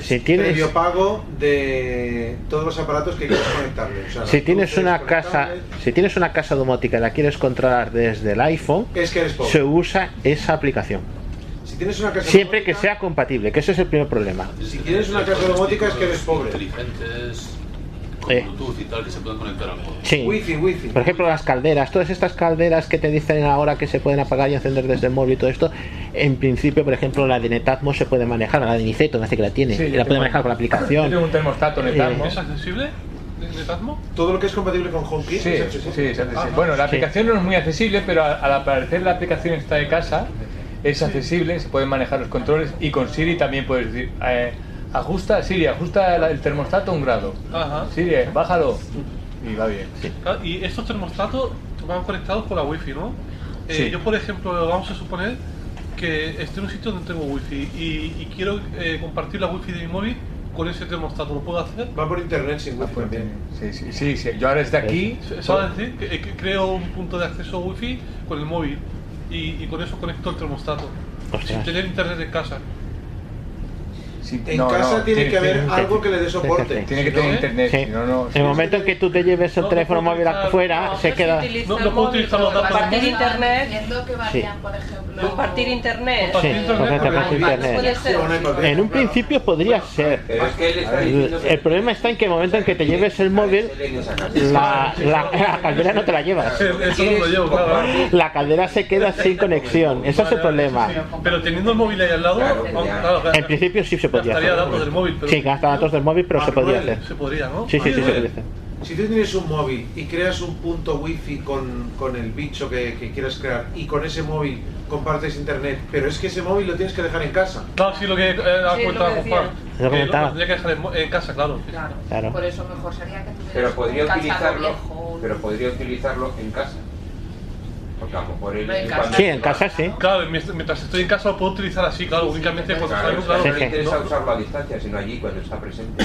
Si tienes, Previo pago de todos los aparatos que quieres conectarle. O sea, si tienes una casa, si tienes una casa domótica y la quieres controlar desde el iPhone, Es que eres pobre. se usa esa aplicación. Si tienes una casa Siempre que sea compatible, que ese es el primer problema. Si tienes una casa domótica es que eres pobre. Inteligentes, con Eh. Bluetooth y tal, que se pueden conectar al móvil. Sí. Wifi, wifi. Por ejemplo, las calderas, todas estas calderas que te dicen ahora que se pueden apagar y encender desde el móvil y todo esto, en principio, por ejemplo, la de Netatmo se puede manejar, la de Niceto, me hace que la tiene, Sí, y la puede manejar con la Yo aplicación. tengo un termostato Netatmo. Eh, ¿Es accesible? ¿De Netatmo? Todo lo que es compatible con HomeKit Sí, es sí, accesible. sí, es accesible. Ah, Bueno, la sí. aplicación no es muy accesible, pero a- al aparecer la aplicación está de casa, es accesible, se pueden manejar los controles y con Siri también puedes decir, eh, ajusta, Siri, ajusta el termostato un grado. Ajá. Siri, bájalo. Y va bien. Ah, Y estos termostatos van conectados con la wifi, ¿no? Eh, Sí. Yo, por ejemplo, vamos a suponer que estoy en un sitio donde tengo wifi y, y quiero eh, compartir la wifi de mi móvil con ese termostato. ¿Lo puedo hacer? Va por internet sin wifi también. Sí, sí, sí, sí. Yo ahora desde aquí. Eso va a decir que, que creo un punto de acceso wifi con el móvil y, y con eso conecto el termostato. Ostras. Sin tener internet en casa. En casa tiene que haber algo que le dé soporte. Tiene que tener ¿eh? internet. Sí. si no, no- En el momento en que tú te lleves el teléfono móvil afuera, se queda. No, no puedo utilizar los datos Compartir internet. Que varían, por ejemplo. Compartir internet. Sí, compartir internet. Puede ser. En un principio podría ser. Está El, problema está en que el momento en que te lleves el móvil, la, caldera no te la llevas. Eso no lo llevo, claro. La caldera se queda sin conexión. Ese es el problema. Pero teniendo el móvil ahí al lado, En principio sí se podía gastaría hacer. datos del móvil, pero Sí, gasta datos del móvil, pero se podía Manuel, hacer. se podría, ¿no? Sí, sí, sí, se podía hacer. Si tú tienes un móvil y creas un punto wifi con, con el bicho que, que quieras crear y con ese móvil compartes internet, pero es que ese móvil lo tienes que dejar en casa. Claro, sí, lo que eh, ha Sí, comentado con Juan. Lo Que tendría que dejar en, en casa, claro. Claro. Claro. Por eso mejor sería que tuvieras Pero un podría cacharro utilizarlo, viejo, un- pero podría utilizarlo en casa. Porque a lo mejor él No, en cuando- Sí, en casa sí. Claro, mientras estoy en casa lo puedo utilizar así, claro, únicamente cuando Claro, salgo, claro. no le interesa usarlo a distancia, sino allí cuando está presente.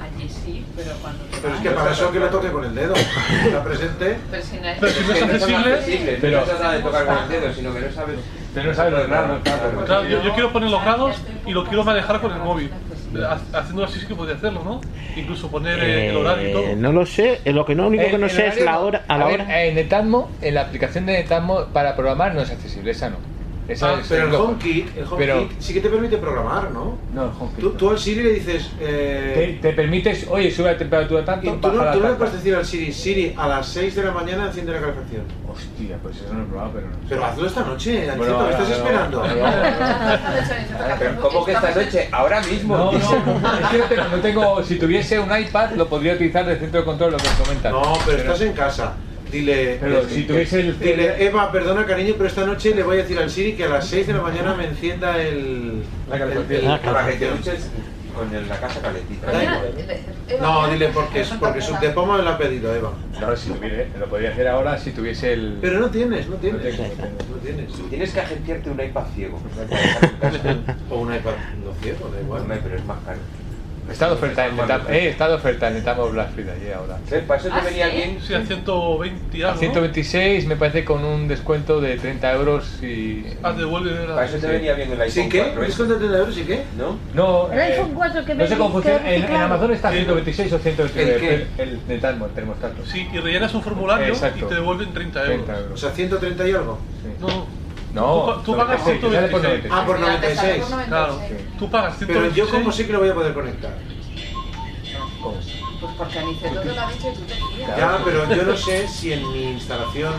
Allí sí, pero cuando Pero es que para eso que lo toque con el dedo. Está presente. Pero si no es, Pero si no es accesible, Pero no se trata de tocar con el dedo, sino que no sabes. Pero no sabes los grados, claro. Claro, yo, yo quiero poner los grados y lo quiero manejar con el móvil. Ha- Haciéndolo así sí que podría hacerlo, ¿no? Incluso poner eh, el horario y todo. Eh, no lo sé, lo que no único que El- no sé es la hora, a la ver, hora. En Netatmo, en la aplicación de Netatmo para programar no es accesible, esa no. Esa Ah, es pero el. HomeKit, el HomeKit Pero- sí que te permite programar, ¿no? No, el HomeKit. Tú, tú al Siri le dices. Te, Eh, te permites, oye, sube la temperatura y tanto, tú no, tú no le puedes decir al Siri, Siri, a las 6 de la mañana enciende la calefacción. Hostia, pues eso no lo he probado, pero no. Pero hazlo esta noche, Aniceto, Bueno, ¿qué estás no, esperando? Pero ¿cómo que esta noche? Ahora mismo. No, no, es que no tengo, no tengo- si tuviese un iPad lo podría utilizar de centro de control, lo que comentan. No, pero estás en casa. Dile, Pero si tuviese el- dile, Eva, perdona cariño, pero esta noche le voy a decir al Siri que a las 6 de la mañana me encienda el... La calefacción. el- Para que te duches con el- la casa calentita. Da igual. No, dile porque, porque Subdepoma me lo ha pedido, Eva. No, si tuviese, lo podría hacer ahora si tuviese el. Pero no tienes, no tienes. no tengo. No tienes. Tienes que agenciarte un iPad ciego. O un iPad no ciego, da igual. Pero es más caro. Está de oferta en Netatmo, eh, está de oferta en Netatmo Black Friday ahora. Para eso te ¿Ah, venía sí? bien. Sí, a 120 y A algo. ¿no? 126 me parece con un descuento de 30 euros y... Ah, devuelve Para eso te venía bien el iPhone ¿Sí qué? 4. ¿eh? ¿Descuento de 30 euros y qué? ¿No? No, El eh, iPhone 4 que no se ven- confusión, que en. Amazon está a 126 o 129 ¿El qué? el, el Netatmo, el termostato. Sí, y rellenas un formulario Exacto. y te devuelven 30 euros. 30 O sea, 130 y algo. Sí. No, No, Tú pa- tú pagas 96, te sale por 126. Ah, por Ya te sale 96. por claro. 96. Tú pagas Pero 126. yo como sé que lo voy a poder conectar. ¿Cómo? Pues porque Aniceto te lo ha dicho y tú te fías. Ya, pero yo no sé si en mi instalación...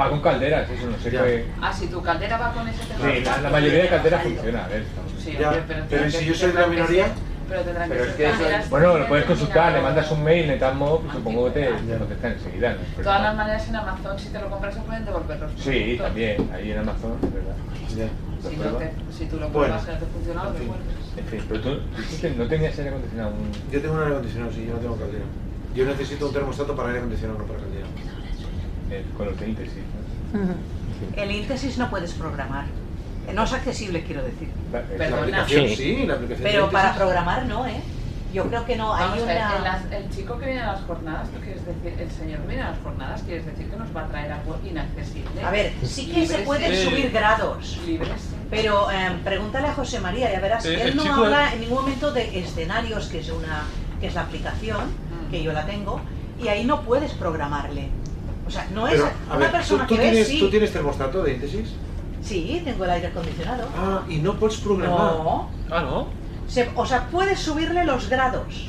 Va con calderas, eso no sé Ya. qué... Ah, si tu caldera va con ese Sí, la, la mayoría de calderas funciona, a ver. Sí, Ya, hombre, pero, pero si yo soy de la minoría... Pero tendrán Pero que es que eso- Bueno, lo puedes consultar, le mandas un mail, Netatmo, supongo que te, te contestan enseguida. ¿no? De todas las maneras en Amazon si te lo compras se pueden devolver los Sí, productos. también, ahí en Amazon, es verdad. Ya. ¿Lo Si, no pruebas? te- si tú lo Bueno. pruebas y no te funciona, lo En fin. devuelves. En fin, pero tú, no tenías aire acondicionado. Un... Yo tengo un aire acondicionado, sí, yo no tengo caldera. Yo necesito un termostato para aire acondicionado, no para caldera. eh, con los de íntesis, ¿no? El íntesis no puedes programar. No es accesible, quiero decir. La Perdona. aplicación Sí. sí, la aplicación Pero para programar no, ¿eh? Yo creo que no. Hay ver, una... el, el chico que viene a las jornadas, ¿tú quieres decir? El señor que viene a las jornadas, ¿quieres decir que nos va a traer algo inaccesible? A ver, sí que se pueden sí. subir grados. Libres. Pero eh, pregúntale a José María, ya verás, Eh, él no chico- habla en ningún momento de escenarios, que es una que es la aplicación, que yo la tengo, y ahí no puedes programarle. O sea, no es Pero, una ver, ¿tú, persona tú que ves, tienes, sí. ¿tú tienes termostato de íntesis? Sí, tengo el aire acondicionado. Ah, y no puedes programar. No. Ah, ¿no? Se- o sea, puedes subirle los grados,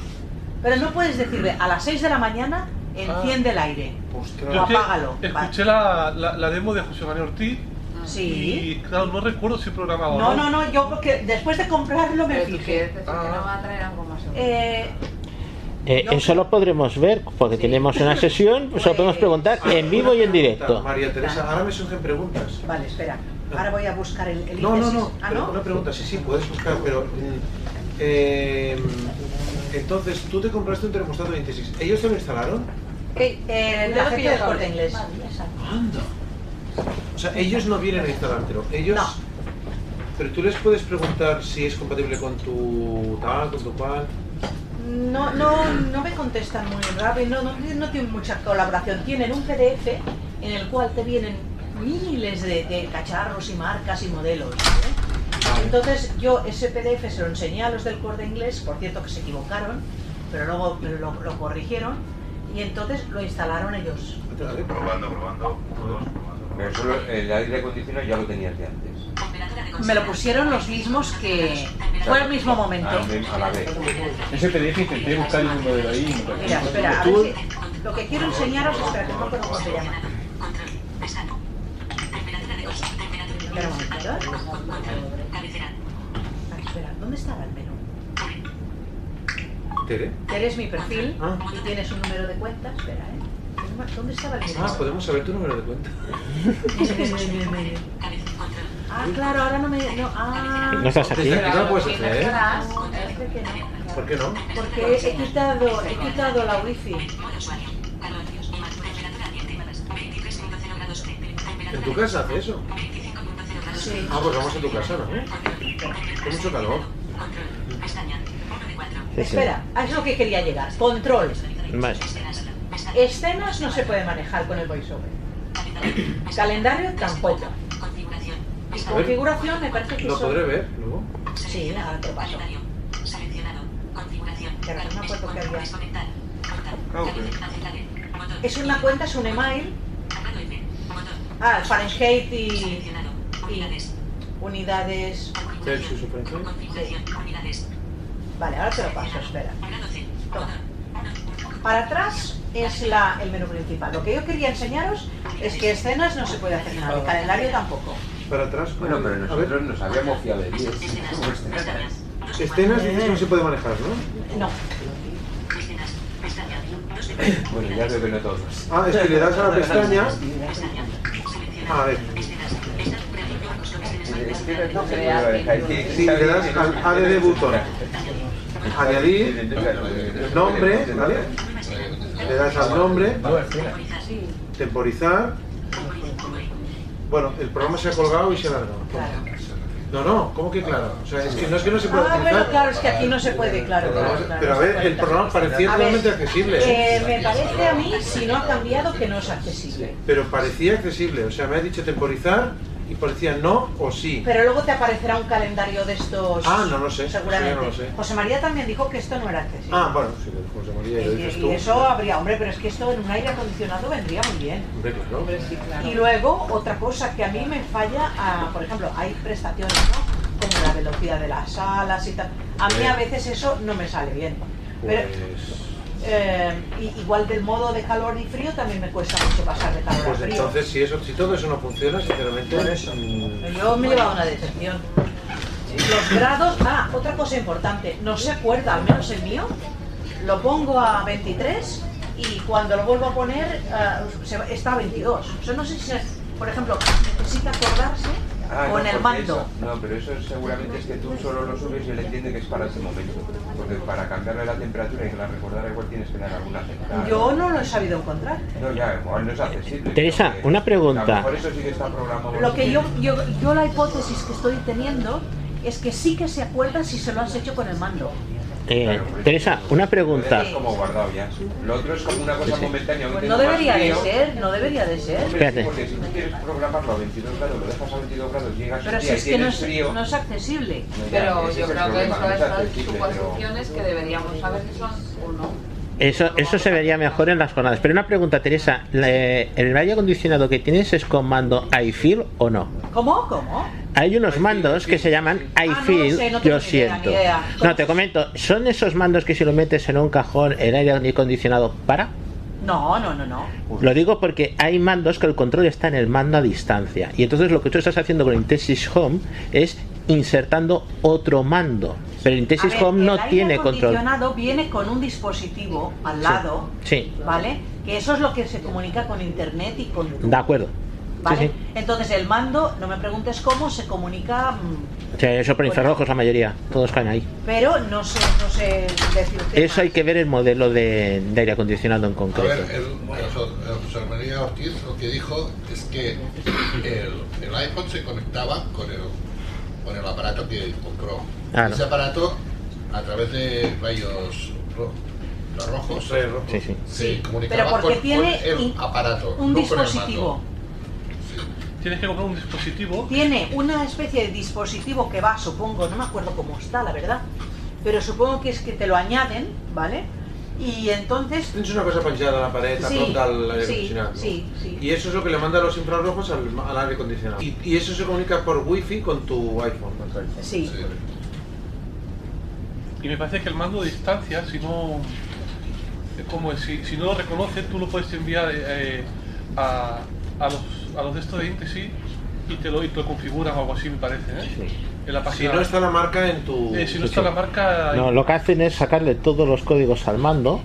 pero no puedes decirle a las 6 de la mañana enciende el aire. Ostras. O Yo es que apágalo. escuché la, la, la demo de José María Ortiz Sí. y claro, no recuerdo si programaba o No, no, no, yo porque después de comprarlo me Pero fijé. quieres decir que no va a traer algo más seguro. Eh, Eh, eso lo podremos ver porque tenemos una sesión, pues lo podemos preguntar en vivo y en directo. María Teresa, ahora me surgen preguntas. vale, espera. Ahora voy a buscar el, el No, no, no. Ah, ¿no? Una pregunta, sí, sí, puedes buscar, pero. eh, entonces, tú te compraste un termostato de íntesis. ¿Ellos te lo instalaron? Eh, eh, la gente del corte inglés. Anda. O sea, ellos no vienen a instalártelo. Ellos. No. Pero tú les puedes preguntar si es compatible con tu tal, con tu cual. No, no, no me contestan muy rápido, no, no, no tienen mucha colaboración. Tienen un PDF en el cual te vienen miles de, de cacharros y marcas y modelos. ¿vale? Entonces yo ese PDF se lo enseñé a los del corte inglés, por cierto que se equivocaron, pero luego lo, lo corrigieron y entonces lo instalaron ellos. Probando, probando. Pero solo el aire acondicionado ya lo tenías de antes. Me lo pusieron los mismos que... Fue al mismo momento. A, la vez. Ese PDF intenté buscar el modelo ahí. y no Mira, espera, a ver si... Lo que quiero enseñaros, espera, que no cómo se llama. Espera un momentito, espera, ¿dónde estaba el menú? ¿Tere? Eres mi perfil Ah. y tienes un número de cuenta. Espera, ¿eh? ¿Dónde estaba el menú? Ah, podemos saber tu número de cuenta. Ah, claro, ahora no me... No, ah, ¿No estás aquí? No lo puedes hacer, ¿eh? ¿Por qué no? Porque he quitado, he quitado la wifi. ¿En tu casa hace eso? Sí. Ah, pues vamos a tu casa, ¿no? Con mucho calor. Espera, es lo que quería llegar. Control. Vale. Escenas no se puede manejar con el voiceover. Calendario tampoco. Y configuración me parece que ¿Lo son- podré ver luego? Sí, ahora te lo paso. Pero no me acuerdo qué había. Es una cuenta, es un email. Ah, Fahrenheit y, y unidades. Celsius o. Sí. Vale, ahora te lo paso, espera. Toma. Para atrás es la, el menú principal. Lo que yo quería enseñaros es que escenas no se puede hacer nada, el calendario tampoco. Para atrás. Bueno, pero nosotros nos habíamos fiado de 10. Escenas dices que no se puede manejar, ¿no? No. Bueno, ya veo que no todos. Ah, es que le das a la pestaña. A ver. Sí, le das al ADD botón. Añadir nombre, ¿vale? Le das al nombre, temporizar. Bueno, el programa se ha colgado y se ha alargado. No, no, ¿cómo que claro? O sea, es que no es que no se pueda Ah, utilizar. claro, es que aquí no se puede, claro. Pero, a- pero ver, el programa parecía totalmente accesible. ¿eh? eh, me parece a mí, si no ha cambiado, que no es accesible. Pero parecía accesible. O sea, me ha dicho temporizar y parecía no o sí. Pero luego te aparecerá un calendario de estos. Ah, no lo sé, Seguramente. no lo sé. José María también dijo que esto no era accesible. Ah, bueno, sí, José María, ya Y, dices y tú. eso habría, hombre, pero es que esto en un aire acondicionado vendría muy bien. Hombre, claro. Y luego, otra cosa que a mí me falla, ah, por ejemplo, hay prestaciones, ¿no? Como la velocidad de las alas y tal. A mí Sí. a veces eso no me sale bien. Pero, Pues, eh, igual del modo de calor y frío también me cuesta mucho pasar de calor pues a frío. entonces, si, eso, si todo eso no funciona, sinceramente. Eso. Yo me he llevado una decepción. Los grados, ah, otra cosa importante, no se acuerda, al menos el mío, lo pongo a 23 y cuando lo vuelvo a poner se va- está a 22. O sea, no sé si, por ejemplo, necesita acordarse, Ah, con no, el mando. eso- no, pero eso seguramente es que tú solo lo subes y él entiende que es para ese momento. Porque para cambiarle la temperatura y que la recordara igual tienes que dar alguna central. Yo no lo he sabido encontrar. No, ya, igual no es accesible. Teresa, una pregunta. lo mejor eso sí que está programado. Lo que yo, yo, yo la hipótesis que estoy teniendo es que sí que se acuerda si se lo has hecho con el mando. Eh, Teresa, una pregunta. Es como guardado ya. Lo otro es como una cosa Sí, sí. momentánea. Pues no debería de ser, no debería de ser. Hombre, sí, Espérate. porque si tú quieres programarlo a 22 grados, lo dejas a 22 grados, llegas Pero un si es que no es, frío. no es accesible. No, ya, Pero yo creo que eso no es pero- suposiciones que deberíamos saber si son o no. Eso, eso se vería mejor en las jornadas. Pero una pregunta, Teresa. ¿El aire acondicionado que tienes es con mando iFeel o no? ¿Cómo? ¿Cómo? Hay unos mandos que se llaman Ah, no lo iFeel, sé, no lo siento. idea. No, te comento, ¿son esos mandos que si lo metes en un cajón el aire acondicionado para? No, no, no, no. Lo digo porque hay mandos que el control está en el mando a distancia. Y entonces lo que tú estás haciendo con el Intesis Home es insertando otro mando. Pero el Intesis ver, Home no el aire tiene control. acondicionado viene con un dispositivo al lado, Sí, ¿vale? Que eso es lo que se comunica con internet y con de acuerdo. ¿Vale? Sí, sí. Entonces el mando, no me preguntes cómo, se comunica, mm, O sea, eso por infrarrojos la mayoría, todos caen ahí. pero no sé, no sé decirte. Eso hay que ver el modelo de, de aire acondicionado en A concreto. ver, el, el el José María Ortiz lo que dijo es que el, el iPhone se conectaba con el, con el aparato que compró. Ah, no. Ese aparato, a través de rayos los rojos, Sí, sí. se Pero comunicaba porque con, con tiene el in- aparato, un no con el dispositivo. Tienes que comprar un dispositivo. Tiene una especie de dispositivo que va, supongo, no me acuerdo cómo está, la verdad, pero supongo que es que te lo añaden, ¿vale? Y entonces... Tienes una cosa planchada en la pared, a Sí, prop del aire sí, acondicionado. sí, sí. Y eso es lo que le manda los infrarrojos al, al aire acondicionado. Y, y eso se comunica por wifi con tu iPhone. ¿no? Sí. Y me parece que el mando de distancia, si no. Como es, si, si no lo reconoce, tú lo puedes enviar eh, a, a, los, a los de esto de Intesis y te lo, y te lo configuran o algo así, me parece. ¿eh? En la Si no está la marca en tu... Eh, si no Sí, está sí. la marca. No, lo que hacen es sacarle todos los códigos al mando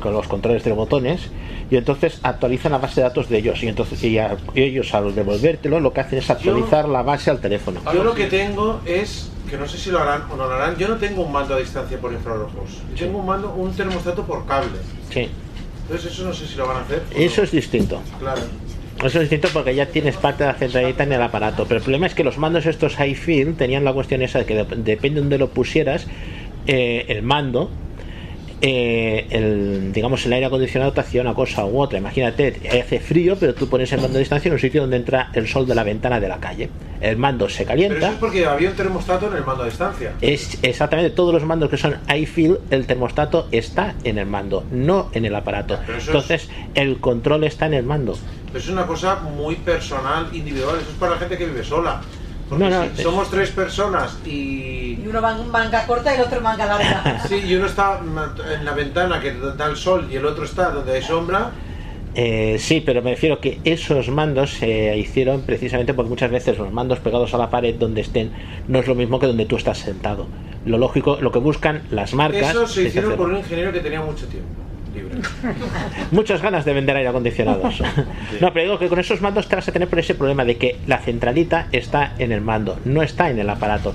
con los controles de botones y entonces actualizan la base de datos de ellos y entonces y a- y ellos al devolvértelo lo que hacen es actualizar la base al teléfono. Yo lo que tengo es, que no sé si lo harán o no lo harán, yo no tengo un mando a distancia por infrarrojos. Yo tengo un mando, un termostato por cable. Sí, Entonces eso no sé si lo van a hacer. eso es distinto. Claro. Eso es distinto porque ya tienes parte de la centralita en el aparato. Pero el problema es que los mandos estos iFeel tenían la cuestión esa de que dep- depende de donde lo pusieras, eh, el mando, eh, el, digamos, el aire acondicionado te hacía una cosa u otra. Imagínate, hace frío, pero tú pones el mando a distancia en un sitio donde entra el sol de la ventana de la calle. El mando se Pero eso calienta. es porque había un termostato en el mando a distancia. Es exactamente todos los mandos que son iFeel, el termostato está en el mando, no en el aparato. Es- Entonces, el control está en el mando. Pero eso es una cosa muy personal, individual. Eso es para la gente que vive sola. Porque No, no, si es- somos tres personas y... Y uno man- manga corta y el otro manga larga. Sí, y uno está en la ventana que da el sol y el otro está donde hay sombra. Eh, sí, pero me refiero que esos mandos se hicieron precisamente porque muchas veces los mandos pegados a la pared donde estén no es lo mismo que donde tú estás sentado. Lo lógico, lo que buscan las marcas. Eso se hicieron por un ingeniero que tenía mucho tiempo. Muchas ganas de vender aire acondicionados. No, pero digo que con esos mandos te vas a tener por ese problema de que la centralita está en el mando, no está en el aparato.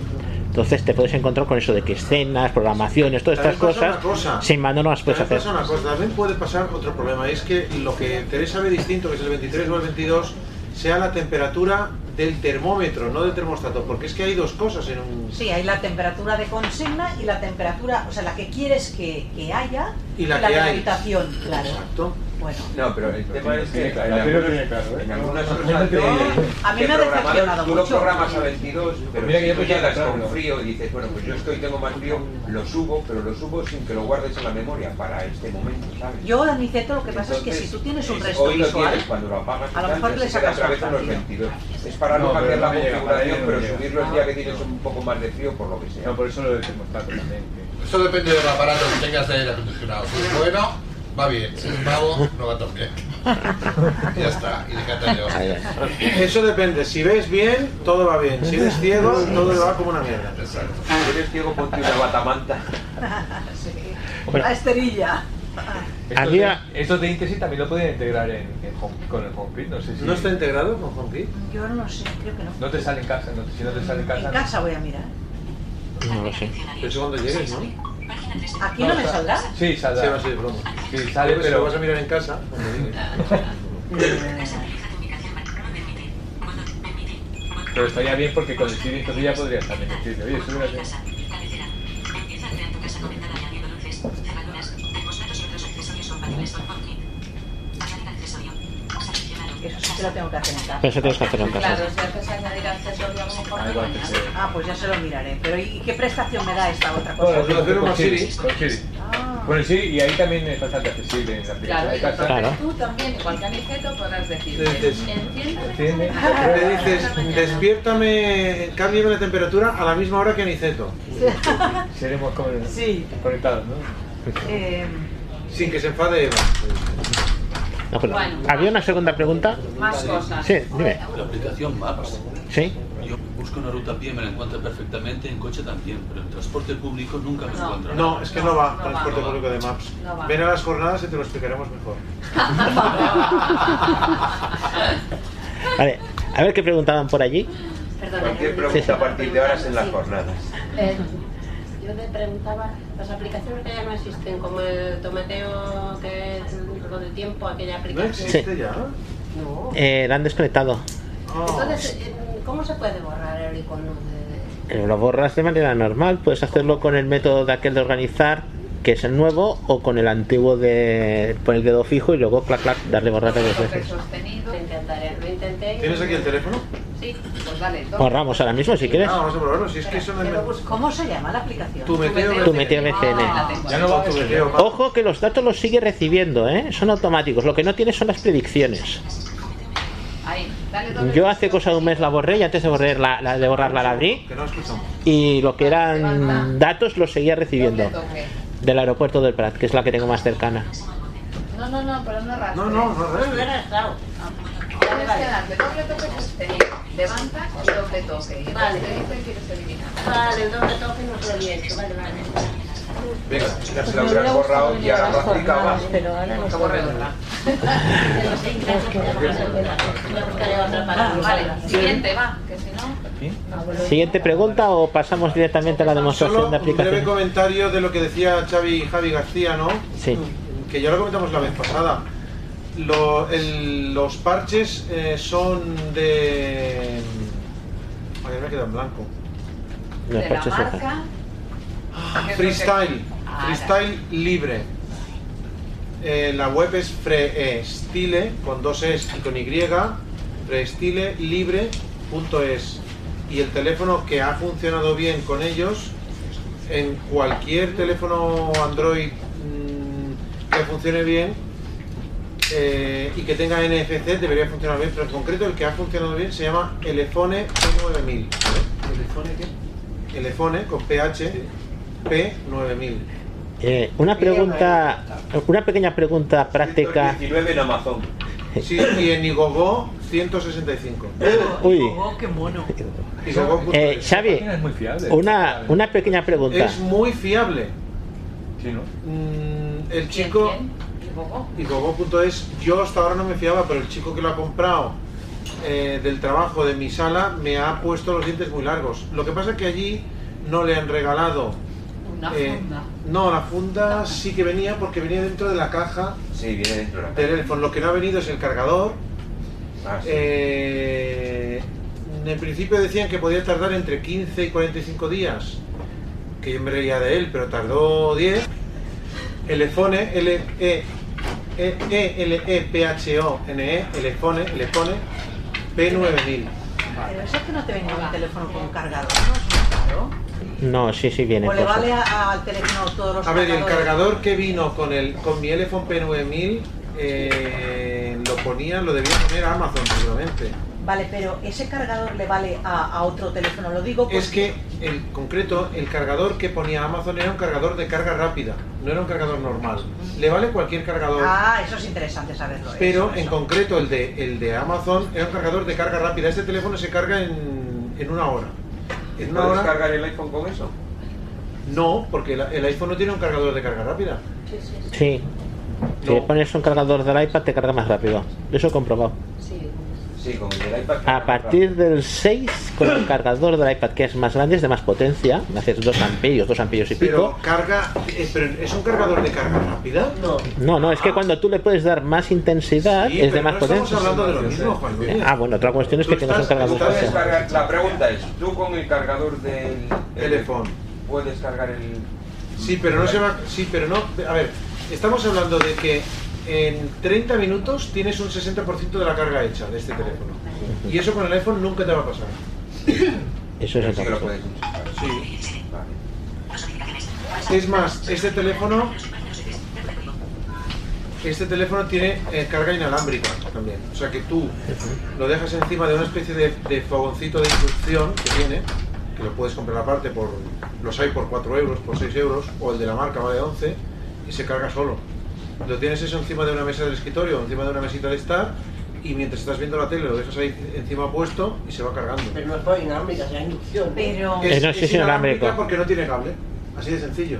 Entonces te puedes encontrar con eso de que escenas, programaciones, todas estas cosas, cosa. sin mando no las puedes hacer. pasa una cosa, también puede pasar otro problema, y es que lo que Teresa ve distinto, que es el 23 o el 22, sea la temperatura del termómetro, no del termostato, porque es que hay dos cosas en un... Sí, hay la temperatura de consigna y la temperatura, o sea, la que quieres que, que haya Y la de que la hay. habitación, claro. Exacto. Bueno, No, pero el tema es que en algunas, ¿eh? en algunas cosas te- a mí me ha decepcionado Tú lo mucho. programas a 22, pero Mira que tú pensaba llegas con frío y dices, bueno, pues yo estoy, tengo más frío, lo subo, pero lo subo sin que lo guardes en la memoria para este momento, ¿sabes? yo Aniceto lo que pasa es que si tú tienes un es- resto hoy lo visual, tienes cuando lo apagas a lo mejor le sacas otra vez los partido. 22. Es para no, No, cambiar la configuración, pero subirlo el día que tienes un poco más de frío por lo que sea. No, por eso lo del termostato también. Eso depende del aparato que tengas de aire acondicionado. Si es bueno, va bien. Si es malo, no va tan bien. ya está. Y de. Eso depende, si ves bien, todo va bien, si eres ciego, todo va como una mierda. Exacto. Si eres ciego, ponte una batamanta. sí. la esterilla. Había- de, estos de Intesis también lo pueden integrar en, en home- con el HomeKit, no sé si... ¿No está integrado con HomeKit? Yo no sé, creo que no. No te sale en casa, no, si no te sale en casa... En casa voy a mirar. No lo sé. Pero eso cuando llegues, ¿no? ¿Aquí no me saldrá? Sí, saldrá. Sí, va a ser broma. Sí, sale, Porque si pero... lo vas a mirar en casa, cuando llegues. Pero estaría bien porque con el Siri entonces ya podrías también decirle, oye, súbete. Eso sí lo tengo que hacer en casa. Pero eso tienes que hacerlo en casa. Claro, si haces añadir accesorio a lo mejor Ah, lo. Ah, pues ya se lo miraré. Pero ¿y qué prestación me da esta otra cosa? Bueno, Pues con, con Siri. Con Siri. Con el Siri, y ahí también es bastante accesible en la aplicación Claro, de y casa. entonces tú también, igual que Aniceto, podrás decir, enciende ¿Entiendes? Le dices, despiértame, cámbiame la temperatura a la misma hora que Aniceto. Seremos como- Sí. conectados, ¿no? Eh, Sin que se enfade Eva. No, pero- Bueno. Había una segunda pregunta. más cosas. Sí, dime. La aplicación Maps. Sí. Yo busco una ruta a pie, me la encuentro perfectamente, en coche también, pero en transporte público nunca me No. encuentro. No, es que no va, No transporte va. público de Maps. No. Ven a las jornadas y te lo explicaremos mejor. Vale, a ver qué preguntaban por allí. Perdona, Cualquier ¿eh? pregunta a partir de ahora es en las jornadas. Eh, yo te preguntaba, las aplicaciones que ya no existen, como el tomateo que es lo del tiempo, aquella ¿No aplicación. existe ya? No. Eh, la han desconectado. Oh. Entonces, eh, ¿cómo se puede borrar el icono de...? Eh, Lo borras de manera normal. Puedes hacerlo con el método de aquel de organizar, que es el nuevo, o con el antiguo de poner el dedo fijo y luego clac clac darle borrar varias veces. sostenido. Lo intentaré, lo intenté. y- ¿Tienes aquí el teléfono? Sí, pues. Borramos ahora mismo si quieres. Vamos a probarlo. Si es que eso no es. ¿Cómo se llama la aplicación? Tu meteo. Tu meteo BCN. Ah. Ya no va Tu meteo, ¿no? Ojo que los datos los sigue recibiendo, ¿eh? Son automáticos. Lo que no tiene son las predicciones. Ahí, dale Yo hace cosa de un mes la borré y antes de, borrar la, la- de borrarla la abrí. Que no. Y lo que eran datos los seguía recibiendo. Del aeropuerto del Prat, que es la que tengo más cercana. No, no, no, pero no rastres. No, no, no, No, no rastre. era restado. Tienes que darle doble toque sostenido. Levanta y doble toque. Y Vale. entonces te dice que quieres eliminar. Vale, el doble toque no se lo hecho, vale, vale. Venga, ya se la habrás borrado y ahora practicaba. Pero ahora no otra para Ah, Vale, siguiente, va, que si no... Siguiente pregunta o pasamos directamente a la demostración Solo de un breve aplicación. comentario de lo que decía Xavi Javi García, ¿no? Sí. Que ya lo comentamos la vez pasada. Lo- el- los parches eh, son de. A ver, me he quedado en blanco. Los de la parches marca... Lo Freestyle. Ah, Freestyle libre. Eh, la web es freestyle con dos es y con y freestylelibre.es y el teléfono que ha funcionado bien con ellos en cualquier teléfono Android mm, que funcione bien eh, y que tenga NFC debería funcionar bien, pero en concreto el que ha funcionado bien se llama Elefone P9000. ¿Elefone qué? Elefone con PH P9000. Eh, una pregunta, una pequeña pregunta práctica. 19 en Amazon. Sí, y en Igogo 165. Uy, Oh, qué mono. Igogo.es. eh, Xavi, Es muy fiable. una, una pequeña pregunta. Es muy fiable. Sí, ¿no? Mm, el ¿Quién, chico quién? ¿Igogo? Igogo.es, yo hasta ahora no me fiaba, pero el chico que lo ha comprado eh, del trabajo de mi sala me ha puesto los dientes muy largos. Lo que pasa es que allí no le han regalado. Una eh, funda. no, la funda sí que venía porque venía dentro de la caja Sí, viene dentro de la del teléfono. Lo que no ha venido es el cargador. Ah, sí. Eh, en principio decían que podía tardar entre 15 y 45 días, que yo me reía de él, pero tardó 10. Elefone, L E E E L E P H O N E, Elefone, Elefone P9000. Pero eso es que no te venía un teléfono con cargador, ¿no? No, sí, sí viene. ¿O le vale al teléfono todos los A ver, el cargadores? cargador que vino con el con mi Elephone P9000 eh, lo ponía, lo debía poner a Amazon seguramente. Vale, pero ese cargador le vale a, a otro teléfono. Lo digo porque... Es que, en concreto, el cargador que ponía Amazon era un cargador de carga rápida, no era un cargador normal. Le vale cualquier cargador, Ah, eso es interesante saberlo. pero eso, en eso. concreto el de, el de Amazon era un cargador de carga rápida. Este teléfono se carga en, en una hora. En una ¿Puedes hora cargar el iPhone con eso? no, porque el, el iPhone no tiene un cargador de carga rápida. Sí, sí, sí. Sí. Si le pones un cargador del iPad te carga más rápido. Eso he comprobado. Sí, con el del iPad. A partir del 6, con el cargador del iPad que es más grande, es de más potencia, haces 2 amperios, 2 amperios y Pero pico. carga. eh, pero ¿Es un cargador de carga rápida? No. No, no, es que cuando tú le puedes dar más intensidad Sí, es de más no estamos potencia. hablando de lo mismo, Juan Luis. Ah, bueno, otra cuestión es que tienes un cargador cargar- la pregunta es, ¿tú con el cargador del Teléfono puedes cargar el... Sí, pero no se va. Sí, pero no. A ver, estamos hablando de que en 30 minutos tienes un 60% de la carga hecha de este teléfono. Y eso con el iPhone nunca te va a pasar. Eso es Sí lo puedes. Sí. Es más, este teléfono. Este teléfono tiene eh, carga inalámbrica también. O sea que tú lo dejas encima de una especie de, de fogoncito de inducción que tiene, que lo puedes comprar aparte por. Los hay por 4 euros, por 6 euros, o el de la marca vale 11, y se carga solo. Lo tienes eso encima de una mesa del escritorio, encima de una mesita de estar, y mientras estás viendo la tele lo dejas ahí encima puesto y se va cargando. Pero no es por inalámbrica, será inducción. Pero. Es, no, es sí, sí, inalámbrica inalámbrico. porque no tiene cable. Así de sencillo.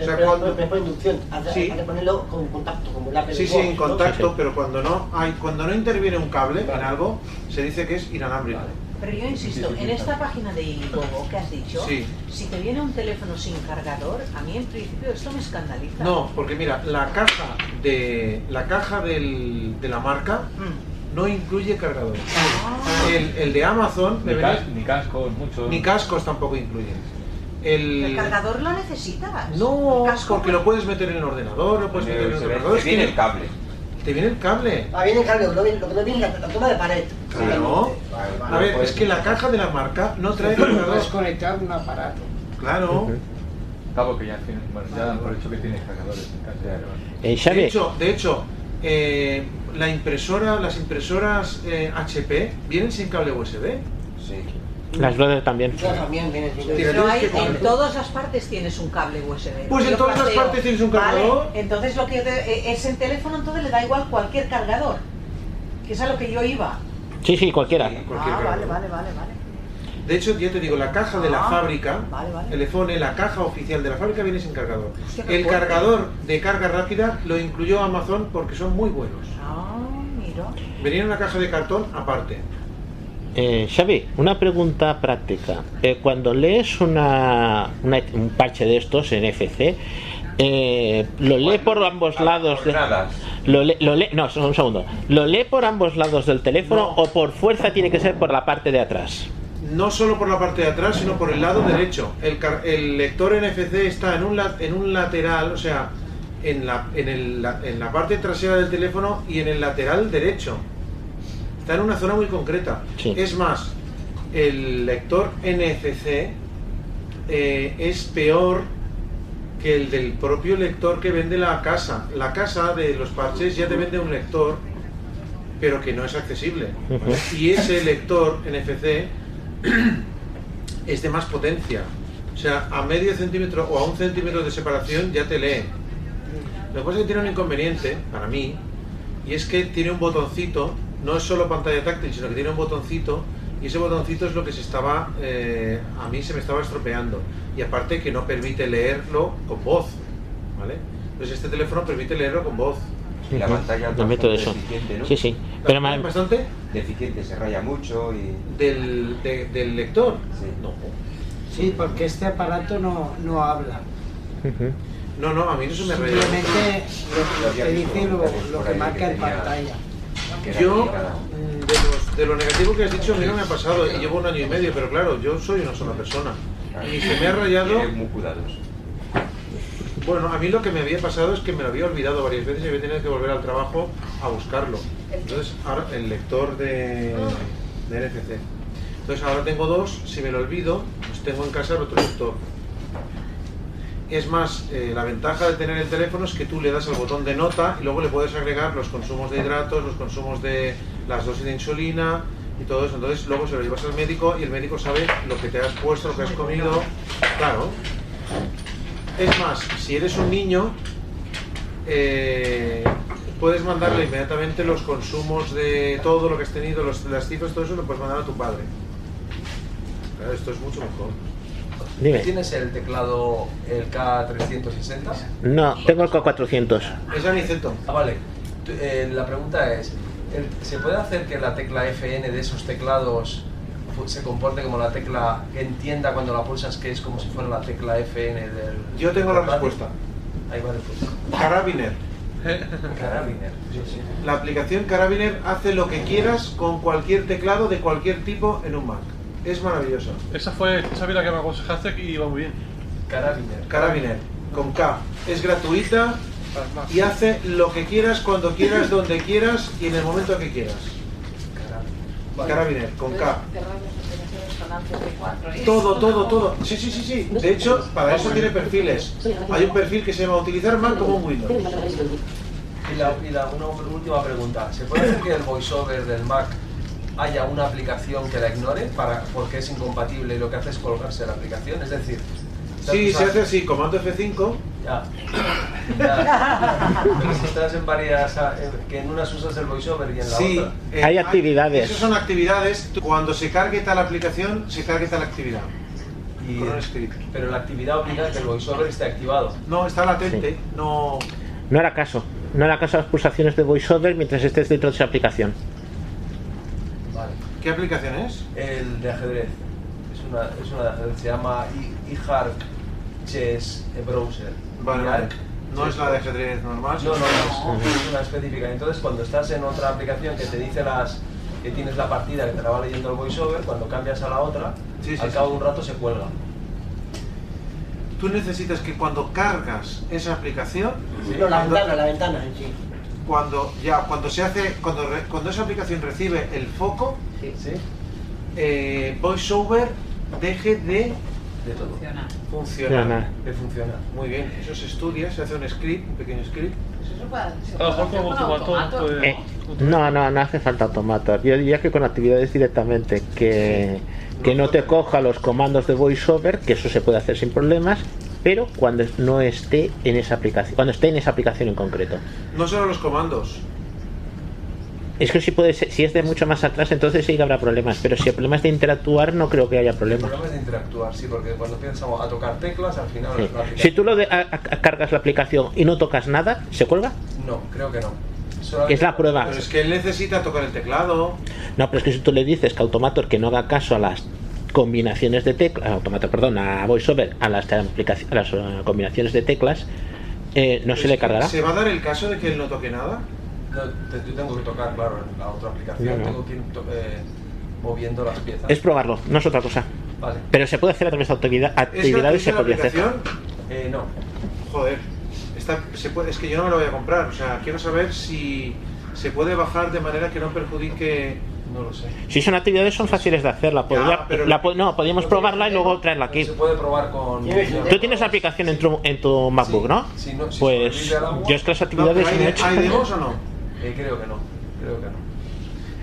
O sea, pero, cuando- pero es por inducción. Hace, Sí. hay que ponerlo con contacto, como el Apple Sí, sí, en ¿no? contacto, pero cuando no hay, cuando no interviene un cable en algo, se dice que es inalámbrico. Pero yo insisto, en esta página de Indiegogo que has dicho, Sí. si te viene un teléfono sin cargador, a mí en principio esto me escandaliza. No, porque mira, la caja de la caja del- de la marca Mm. no incluye cargador. Ah. El, el de Amazon Ni, debería- cas- ni cascos, muchos. ni cascos tampoco incluyen. ¿El El, cargador lo necesitas? no, ¿El casco? porque lo puedes meter en el ordenador, lo puedes Te meter en viene- cargador. te viene el cable. Te viene el cable. Ah, viene el cable, lo, que- no viene la toma de pared. Claro. A ver, es que la caja de la marca no trae. Puedes conectar un aparato. Claro. Claro, que ya, tiene- bueno, ya dan por hecho que tienes cargadores en casa. Eh, De hecho, de hecho eh, la impresora, las impresoras eh, HP vienen sin cable USB. Sí. las Brother también. Yo también viene sin Tira, Pero hay, en todas las partes tienes un cable USB. Pues en todas las partes tienes un cargador. Vale, entonces lo que te- eh, es en teléfono, entonces le da igual cualquier cargador. Que es a lo que yo iba. Sí, sí, cualquiera. Cualquier ah, vale, vale, vale, vale. De hecho, ya te digo, la caja de la Ah, fábrica, vale, vale. el iPhone, la caja oficial de la fábrica viene sin cargador. Hostia, El fuerte. cargador de carga rápida lo incluyó Amazon porque son muy buenos. Ah, mira. Venía en una caja de cartón aparte. Eh, Xavi, una pregunta práctica. Eh, cuando lees una, una- un parche de estos en FC, eh, ¿lo lee por ambos lados? de- lo lee, lo lee- no, un segundo. ¿Lo lee por ambos lados del teléfono o por fuerza tiene que ser por la parte de atrás? No solo por la parte de atrás, sino por el lado derecho. El, lector NFC está en un, en un lateral, o sea, en la, en, el- la- en la parte trasera del teléfono y en el lateral derecho. Está en una zona muy concreta. Sí. Es más, el lector NFC eh, es peor que el del propio lector que vende la casa. La casa de los parches ya te vende un lector, pero que no es accesible. Y ese lector NFC es de más potencia. O sea, a medio centímetro o a un centímetro de separación ya te lee. Lo que pasa es que tiene un inconveniente, para mí, y es que tiene un botoncito, no es solo pantalla táctil, sino que tiene un botoncito, y ese botoncito es lo que se estaba, eh, a mí se me estaba estropeando. Y aparte que no permite leerlo con voz, ¿vale? Entonces este teléfono permite leerlo con voz. La pantalla Me meto de eso. deficiente, ¿no? Sí, sí. Pero ma- ¿Bastante? Deficiente, se raya mucho y... Del, de- del lector. No. Sí, porque este aparato no, no habla. No, no, a mí no se me raya. Simplemente lo, lo que dice lo, lo que marca en pantalla. Yo, de, lo negativo que has dicho, a mí no me ha pasado y llevo un año y medio, pero claro, yo soy una sola persona. Y se me ha rayado. Muy. Bueno, a mí lo que me había pasado es que me lo había olvidado varias veces y había tenido que volver al trabajo a buscarlo. Entonces, ahora el lector de, de NFC. Entonces, ahora tengo dos, si me lo olvido, pues tengo en casa el otro lector. Es más, eh, la ventaja de tener el teléfono es que tú le das al botón de nota y luego le puedes agregar los consumos de hidratos, los consumos de las dosis de insulina y todo eso. Entonces luego se lo llevas al médico y el médico sabe lo que te has puesto, lo que has comido. Claro. Es más, si eres un niño, eh, puedes mandarle inmediatamente los consumos de todo lo que has tenido, los, las cifras, todo eso lo puedes mandar a tu padre. Claro, esto es mucho mejor. Dime. ¿Tienes el teclado, el K360? No, tengo el K400. Es Aniceto. Ah, vale. Eh, la pregunta es, ¿se puede hacer que la tecla FN de esos teclados se comporte como la tecla que entienda cuando la pulsas que es como si fuera la tecla FN del... Yo tengo la respuesta. Ahí va después. Carabiner. Carabiner. Sí, sí. La aplicación Carabiner hace lo que quieras con cualquier teclado de cualquier tipo en un Mac. Es maravilloso. Esa fue, esa fue la que me aconsejaste y iba muy bien. Carabiner. Carabiner, con K. Es gratuita y hace lo que quieras, cuando quieras, donde quieras y en el momento que quieras. Carabiner, con K. Cerrar las aplicaciones con Ansias de 4 y Todo, todo, todo. Sí, sí, sí, sí. De hecho, para eso tiene perfiles. Hay un perfil que se llama utilizar Mac como un Windows. Y, la, y la- una última pregunta. ¿Se puede hacer que el voiceover del Mac haya una aplicación que la ignore para, porque es incompatible y lo que hace es colgarse la aplicación? Es decir... Sí, se hace así, comando F5. Ya. Ya. Pero si estás en varias... que en unas usas el voiceover y en la Sí, otra... eh, Hay actividades. Esas son actividades. Cuando se cargue tal aplicación, se cargue tal actividad. Y- Con un script. pero la actividad obliga a que el voiceover esté activado. No, está latente. No. No hará caso. No hará caso a las pulsaciones de VoiceOver mientras estés dentro de esa aplicación. Vale. ¿Qué aplicación es? El de ajedrez. Es una, es una de ajedrez. Se llama I- iHark Chess Browser. Vale. No es la de ajedrez normal. No, no, no, es, es una específica. Entonces, cuando estás en otra aplicación que te dice las que tienes la partida que te la va leyendo el voiceover, cuando cambias a la otra, Sí, sí, al sí. cabo de un rato se cuelga. Tú necesitas que cuando cargas esa aplicación, No, la ventana, la ventana en sí. Cuando ya cuando se hace cuando re- cuando esa aplicación recibe el foco, ¿Sí? eh, VoiceOver deje de De todo. Funciona. funcionar. Funciona. De funcionar. Muy bien, eso se estudia, se hace un script, un pequeño script. Pues- Eh, no, no, no hace falta automatas. Yo diría que con actividades directamente, que, que no te coja los comandos de VoiceOver, que eso se puede hacer sin problemas, pero cuando no esté en esa aplicación, cuando esté en esa aplicación en concreto. No solo los comandos. Es que si puede ser- si es de mucho más atrás, entonces sí que habrá problemas, pero si el problema es de interactuar, no creo que haya El problemas. problema es de interactuar, sí, porque cuando empezamos a tocar teclas, al final Sí. la aplicación... Si tú lo de- a- a- cargas la aplicación y no tocas nada, ¿se cuelga? No, creo que no. Es la prueba. Pero es que él necesita tocar el teclado. No, pero es que si tú le dices que Automator que no haga caso a las combinaciones de teclas, perdón, a VoiceOver, a las, a las eh, combinaciones de teclas, eh, no se le cargará. ¿Se va a dar el caso de que él no toque nada? No, yo tengo que tocar, claro, en la otra aplicación, No, no. tengo que ir to- eh, moviendo las piezas. Es probarlo, no es otra cosa. Vale. Pero se puede hacer a través de actividad, ¿Es actividades, se podría hacer. aplicación? Eh, no. Joder, está- se puede- es que yo no me lo voy a comprar. O sea, quiero saber si se puede bajar de manera que no perjudique. No lo sé. Si son actividades son fáciles de hacer, la podría, pero- la po- no, podríamos probarla y luego traerla aquí. Se puede probar con... Tú tienes la aplicación en tu, en tu MacBook, ¿no? Si no- si Pues yo es que las actividades no he ¿hay, hecho. ¿Hay demos o no? Eh, creo que no, creo que no.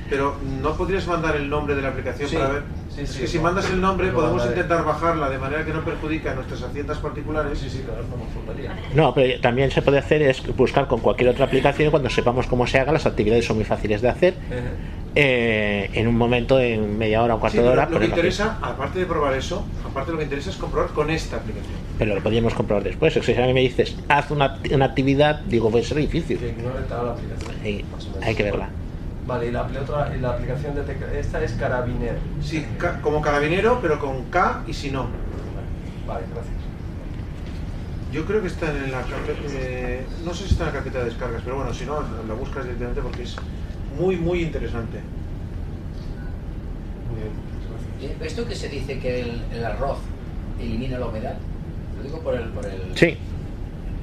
Pero no podrías mandar el nombre de la aplicación Sí, para ver. Sí, es sí, que si mandas el nombre podemos mandaré. intentar bajarla de manera que no perjudique a nuestras haciendas particulares. Sí, sí, claro, no. No, pero también se puede hacer es buscar con cualquier otra aplicación y cuando sepamos cómo se haga, las actividades son muy fáciles de hacer. eh, en un momento, en media hora o cuarto Sí, de hora, lo que interesa, aparte de probar eso, aparte lo que interesa es comprobar con esta aplicación. Pero lo podríamos comprobar después. Es que si a mí me dices, haz una, una actividad, digo, puede ser difícil. Que toda la aplicación. O hay que verla. Vale, y la, otra, y la aplicación de tecla... Esta es Carabiner. Sí, ca- como carabinero, pero con K y si no. Vale, gracias. Yo creo que está en la carpeta, eh, no sé si está en la carpeta de descargas, pero bueno, si no, la buscas directamente porque es muy, muy interesante. Muy bien, muchas gracias. ¿Esto que se dice que el, el arroz elimina la humedad? Lo digo por el... Por el... Sí,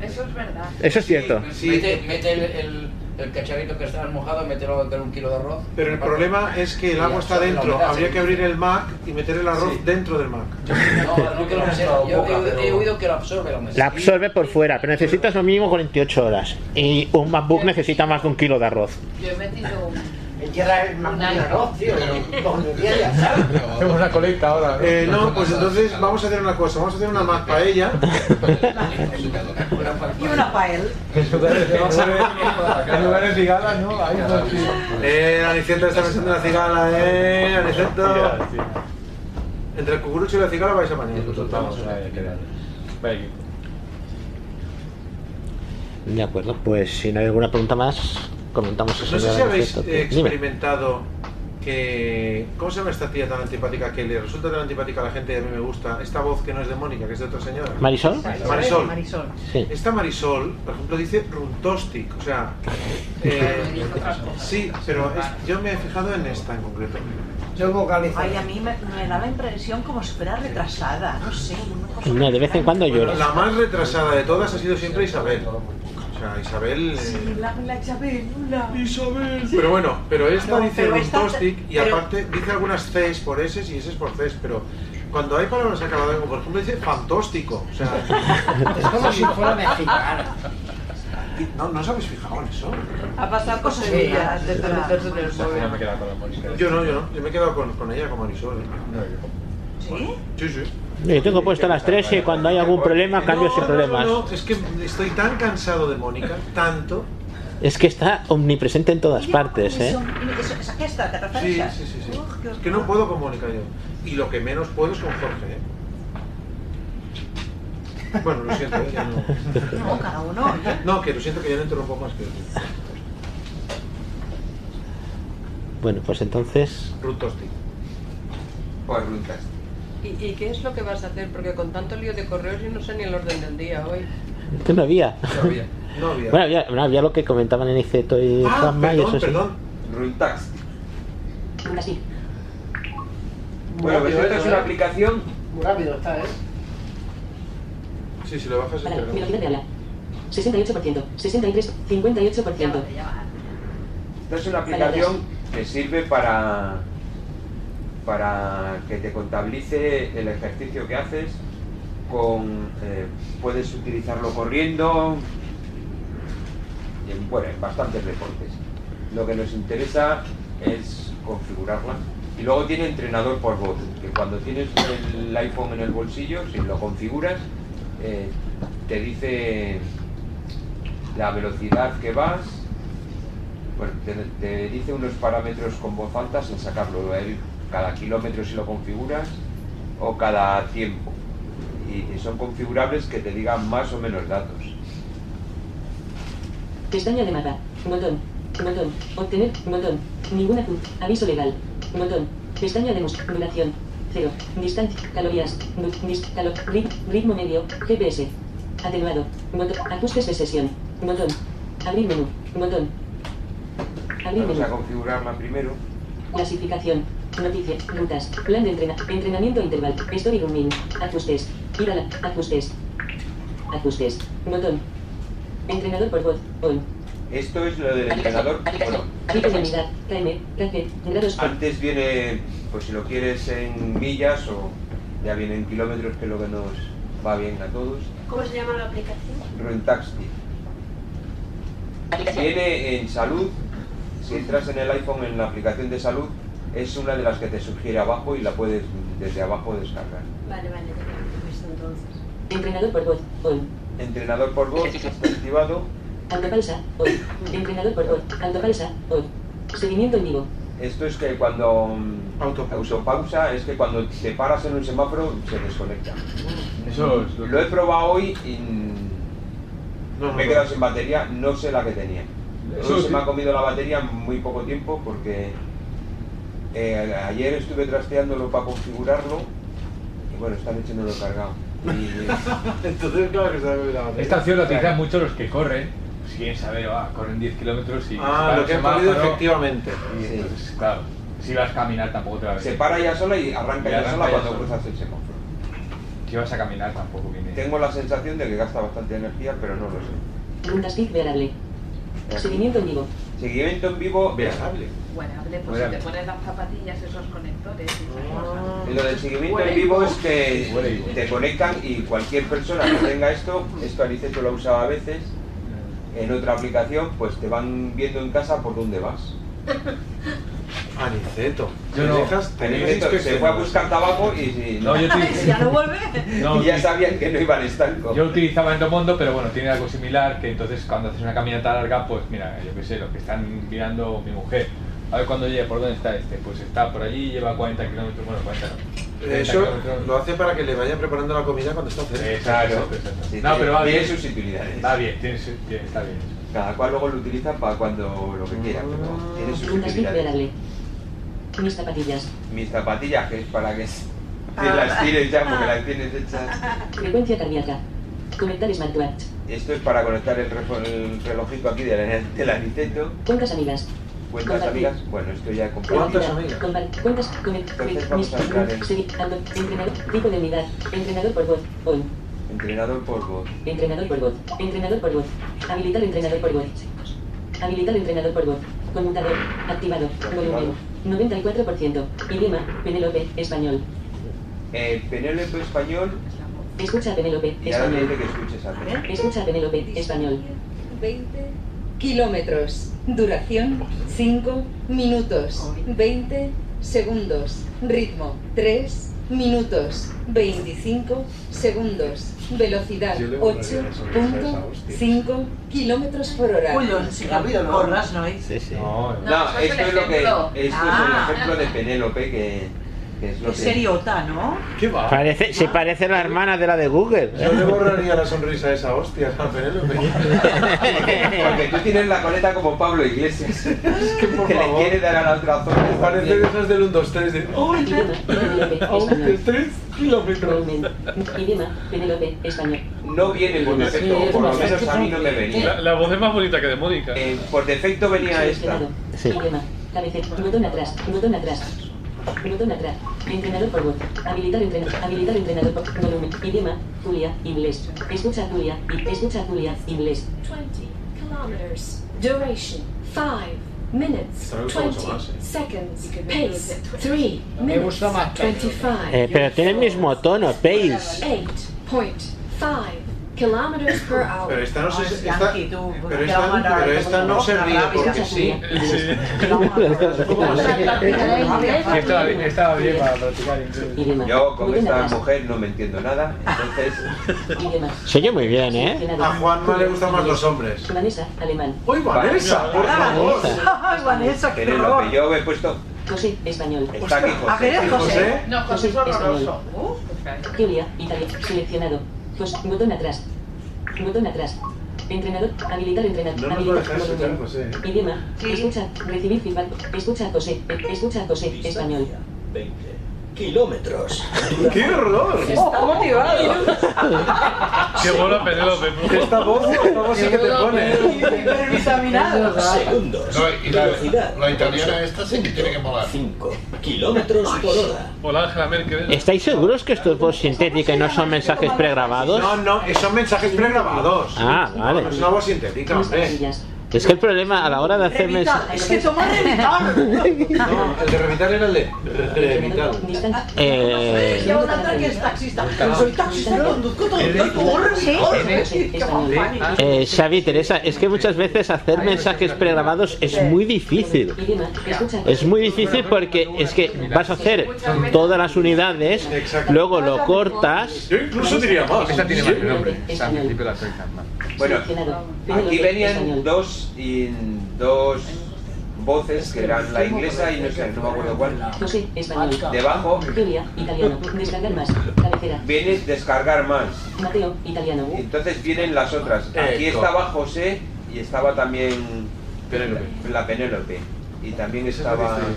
Eso es verdad. eso es cierto. Mete, mete el, el, el cacharrito que está mojado, mételo dentro de un kilo de arroz. Pero el problema es que el agua está dentro, habría que abrir el Mac y meter el arroz Sí. dentro del Mac. No, no que lo absorbe. Yo he, he oído que lo absorbe la humedad. La absorbe por fuera, pero necesitas lo mínimo 48 horas. Y un MacBook necesita más de un kilo de arroz. Yo he metido un... En tierra es más tío. Con el día ya sabes. Hacemos una colecta ahora. ¿no? Eh, no, pues entonces vamos a hacer una cosa, vamos a hacer una Mac paella. Y una pael. En lugares de- en lugares de galas, ¿no? Ahí no, sí. Eh, Anicento está pensando en la cigala, eh, Anicento. Entre el cucurucho y la cigala vais a mañana. Vamos a quedar. Vaya equipo. De acuerdo, pues si no hay alguna pregunta más, comentamos eso. No sé si habéis eh, Dime. experimentado que... ¿Cómo se llama esta tía tan antipática que le resulta tan antipática a la gente y a mí me gusta? Esta voz que no es de Mónica, que es de otra señora. ¿Marisol? Marisol. Marisol. Sí. Esta Marisol, por ejemplo, dice runtostic, o sea... eh, sí, pero es- yo me he fijado en esta en concreto. Yo vocalizo. Ay, a mí me, me da la impresión como si fuera retrasada, no sé. No, de vez en cuando Bueno, llora. la más retrasada de todas ha sido siempre Isabel. Sea, Isabel... eh, Sí, la, la Isabel, la Isabel. Pero bueno, pero esta No, dice runtostic y pero- aparte dice algunas Cs por S y S por Cs, pero cuando hay palabras acabadas, como por ejemplo dice fantástico, o sea... Es como si fuera mexicana. No, no os habéis fijado en eso. Ha pasado cosas Sí, mías desde me he quedado con la Mónica. Yo no, yo no, yo me he quedado con, con ella, con Marisol. ¿eh? ¿Sí? Sí, sí. Yo tengo puesto las tres y cuando hay algún problema cambio sin No, problemas. No, no, es que estoy tan cansado de Mónica, tanto. Es que está omnipresente en todas partes, ¿eh? ¿Es, es aquesta que te Sí, sí, sí, sí. Es que no puedo con Mónica yo. Y lo que menos puedo es con Jorge, ¿eh? Bueno, lo siento, ¿eh? ya no. No, cada uno. No, que lo siento que ya no interrumpo más que Bueno, pues entonces. Rutosti. Pues rutas. ¿Y, ¿Y qué es lo que vas a hacer? Porque con tanto lío de correos yo no sé ni el orden del día hoy. Que no había. No había. No había. Bueno, había, no, había lo que comentaban en Iceto y Ah, y perdón, eso sí. perdón. Runtax. Runtastic. Bueno, pues rápido esta es eso, una ¿eh? aplicación. Muy rápido está, ¿eh? Sí, si lo bajas es Para, que velocidad de habla. 68%, 63, 58%. Esta es una aplicación que sirve para, para que te contabilice el ejercicio que haces. Con, eh, puedes utilizarlo corriendo y en, bueno, en bastantes deportes. Lo que nos interesa es configurarla. Y luego tiene entrenador por voz, que cuando tienes el iPhone en el bolsillo, si lo configuras, eh, te dice la velocidad que vas, bueno, te, dice unos parámetros con voz alta sin sacarlo, el- cada kilómetro si lo configuras o cada tiempo. Y, y son configurables que te digan más o menos datos. Pestaña de mapa. Botón. Botón. Obtener. Botón. Ninguna. Aviso legal. Botón. Pestaña de. Duración. Cero. Distancia. Calorías. Du- dis- calo- rit- ritmo medio. GPS. Atenuado. Botón. Ajustes de sesión. Botón. Abrir menú. Botón. Abrir Vamos menú. a configurarla primero. Clasificación. Noticias. Rutas. Plan de entrena entrenamiento interval. Story rooming. Ajustes. Ir a la. Ajustes. Ajustes. Botón. Entrenador por voz. On. Esto es lo del entrenador. Bueno, antes viene, pues si lo quieres en millas o ya viene en kilómetros, que es lo que nos va bien a todos. ¿Cómo se llama la aplicación? Rentaxi. Viene en salud, si entras en el iPhone en la aplicación de salud, es una de las que te sugiere abajo y la puedes desde abajo descargar. Vale, vale, visto entonces. Entrenador por voz. On. Entrenador por voz está activado. Autopausa. On. Entrenador por voz. Autopausa. On. Seguimiento en vivo. Esto es que cuando mm, autopausa es que cuando te paras en un semáforo se desconecta. Eso es lo Lo he probado hoy y mm, me he quedado sin batería, no sé la que tenía. Eso se me ha comido la batería en muy poco tiempo porque eh, ayer estuve trasteándolo para configurarlo y bueno, están echándolo cargado. Y- Entonces, claro que se la batería. Esta opción la utilizan mucho los que corren. Si quieren saber, ah, corren 10 kilómetros y. Ah, lo que han corrido efectivamente. Y Sí. entonces, claro, si vas a caminar tampoco te va a se venir. para ya sola y arranca Y ya arranca sola ya cuando sola. cruzas el semáforo. Si vas a caminar tampoco viene. Tengo la sensación de que gasta bastante energía, pero no lo sé. Runtastic venerable. Seguimiento en vivo. Seguimiento en vivo, Venerable. Bueno, hable, pues si te pones las zapatillas, esos conectores y esas cosas. Lo del seguimiento en vivo es que te conectan y cualquier persona que tenga esto, esto Aniceto lo usaba a veces, en otra aplicación, pues te van viendo en casa por dónde vas. Aniceto. Yo ¿Te no. dejas- te dejas Aniceto se fue a buscar tabaco y, si- No, yo ya no vuelve. No, y ya sabían que no iban estanco. Yo utilizaba Endomondo, pero bueno, tiene algo similar, que entonces cuando haces una caminata larga, pues mira, yo qué sé, lo que están mirando mi mujer. A ver cuando llegue, ¿por dónde está este? Pues está por allí, lleva 40 kilómetros, bueno, 40 no, Eso lo hace para que le vaya preparando la comida cuando está cerca. Claro. Sí, No, pero va tiene bien. sus utilidades. Va bien, tiene, su- tiene- está bien. Cada cual luego lo utiliza para cuando lo que quiera, pero tiene sus utilidades. Mis zapatillas. Mis zapatillas, que es para que Ah. las tires ya porque las tienes hechas. Frecuencia cardíaca. Conectar smartwatch. Esto es para conectar el, relojito aquí del, del aniceto. Cuentas amigas. ¿Cuentas Compartir. amigas? Bueno, esto ya comprado. Velocidad. Compar- Cuentas. Conect. Entonces vamos a entrar en- Seguir. ando- Entrenador. Tipo de unidad. Entrenador por voz. On. Entrenador por voz. Entrenador por voz. Entrenador por voz. Habilitar entrenador por voz. Habilitar entrenador por voz. Conmutador. Activado. Volumen. 94%. Idioma. Penélope. Español. Eh, Penélope español. Escucha a Penélope. Y ahora me Español. dice que escuches a Penélope. Escucha a Penélope. Español. 20 kilómetros. Duración 5 minutos. 20 segundos. Ritmo 3 minutos. 25 segundos. Velocidad Yo le borraría la sonrisa a esa 8.5 kilómetros por hora. Uy, no, si rápido, ¿no? Corras, ¿no? Sí, sí. No, No, esto es lo que. Esto Ah. es el ejemplo de Penélope que, que es lo Es que. seriota, ¿no? ¿Qué va? Parece, se parece a la hermana de la de Google. Yo le borraría la sonrisa a esa hostia, a Penélope. Porque tú tienes la coleta como Pablo Iglesias. que por le favor. quiere dar a la otra zona. Parece de esas del 1, 2, 3 de... ¡Ay, Español. 3 kilómetros! Idioma. Penélope. Español. No viene por defecto, o por lo menos a mí no me venía. La, la voz es más bonita que de Mónica. Eh, por defecto venía esta. Idioma. Cabecera. Botón atrás. Botón atrás. Botón atrás. Entrenador por voz. Habilitar entrenador. Habilitar entrenador por volumen. Idioma. Julia. Inglés. Escucha Julia. y- Escucha Julia. Inglés. 20 kilometers. Duration 5 minutes. Esta me gusta mucho 20 más, eh. seconds. Pace 3 Me minutes. gusta más. 25. Eh, pero tiene el mismo tono, Pace. 8.5 kilometers per hour. Pero esta no se... Esta, pero esta, a pero esta no se ríe porque sí. Sí, estaba bien, estaba bien para practicar inglés. Yo con esta mujer no me entiendo nada, entonces. Idioma. Se oye muy bien, ¿eh? A Juanma le gustan más los hombres. Vanessa. Alemán. ¡Uy, Vanessa! ¡Por favor! Ay, Vanessa, qué horror. Yo he puesto. José. Español. Está aquí ¿A qué José. eres José? No, José es horroroso. Julia, Italia, seleccionado. José, botón atrás. Botón atrás. Entrenador, habilitar entrenador. No nos habilitar escuchar, volumen. José. ¿eh? Idioma, escucha, recibir feedback. Escucha a José, escucha a José, español. 20 kilómetros. ¡Qué horror! Está motivado. Qué buena Penélope. Esta voz, esta voz sí que te pone. Hipervitaminado. Segundos. No, y la, Velocidad. la italiana esta sí que tiene que molar. 5 kilómetros por hora. Hola Ángela Merkel. ¿Estáis seguros que esto es voz sintética y no son mensajes pregrabados? No, no, son mensajes pregrabados. Ah, vale. No es una voz sintética, hombre. Es que el problema a la hora de hacer mensajes... Es que toma Revital. No, el de Revital era el de Revital. Eh, una otra que es taxista. Soy taxista, conduzco todo el Revital. eh, Xavi, Teresa, es que muchas veces hacer mensajes pregrabados es muy difícil. Es muy difícil porque es que vas a hacer todas las unidades, luego lo cortas. Yo incluso diría más. Esta tiene más nombre. Bueno, aquí venían dos, y, dos voces que eran la inglesa y no sé, no me acuerdo cuál. José, español. Debajo Julia, italiano. Descargar más. Cabecera. viene descargar más. Mateo, italiano. Entonces vienen las otras. Aquí estaba José y estaba también la Penélope. Y también estaba.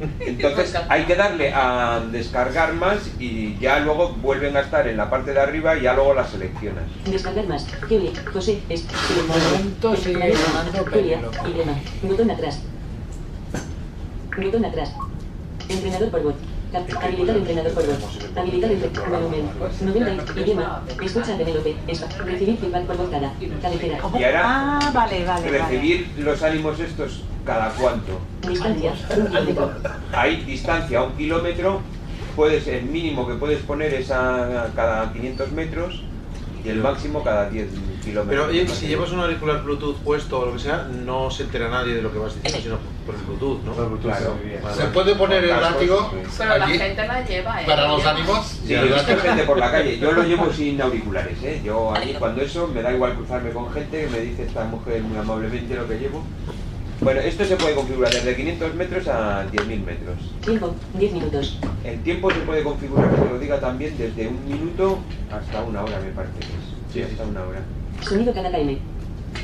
Entonces hay que darle a descargar más y ya luego vuelven a estar en la parte de arriba y ya luego las seleccionas. Descargar más. Julia, José, es. momento sigue Julia. Botón atrás. Botón atrás. Entrenador por voz. Cap- Habilitar entrenador por voz. Habilitar entrenador. Volumen. 90. Idioma. Escucha Penélope. Es- Recibir feedback por voz cada. Cabecera. Y ahora Ah, vale, vale, vale. recibir los ánimos estos cada cuánto. Distancia. Un kilómetro. Hay distancia a un kilómetro, puedes, el mínimo que puedes poner es a cada 500 metros y el máximo cada 10 kilómetros. Pero oye, si llevas un auricular Bluetooth puesto o lo que sea, no se entera nadie de lo que vas diciendo, sino por el Bluetooth, ¿no? Claro. ¿Se puede poner el látigo. Pero la gente la lleva, ¿eh? para los ánimos? Sí, he visto gente por la calle. Yo lo llevo sin auriculares, ¿eh? Yo allí cuando eso me da igual cruzarme con gente que me dice esta mujer muy amablemente lo que llevo. Bueno, esto se puede configurar desde 500 metros a 10.000 metros. Tiempo, 10 minutos. El tiempo se puede configurar, que lo diga también, desde un minuto hasta una hora, me parece que es. Sí, hasta una hora. Sonido cada km.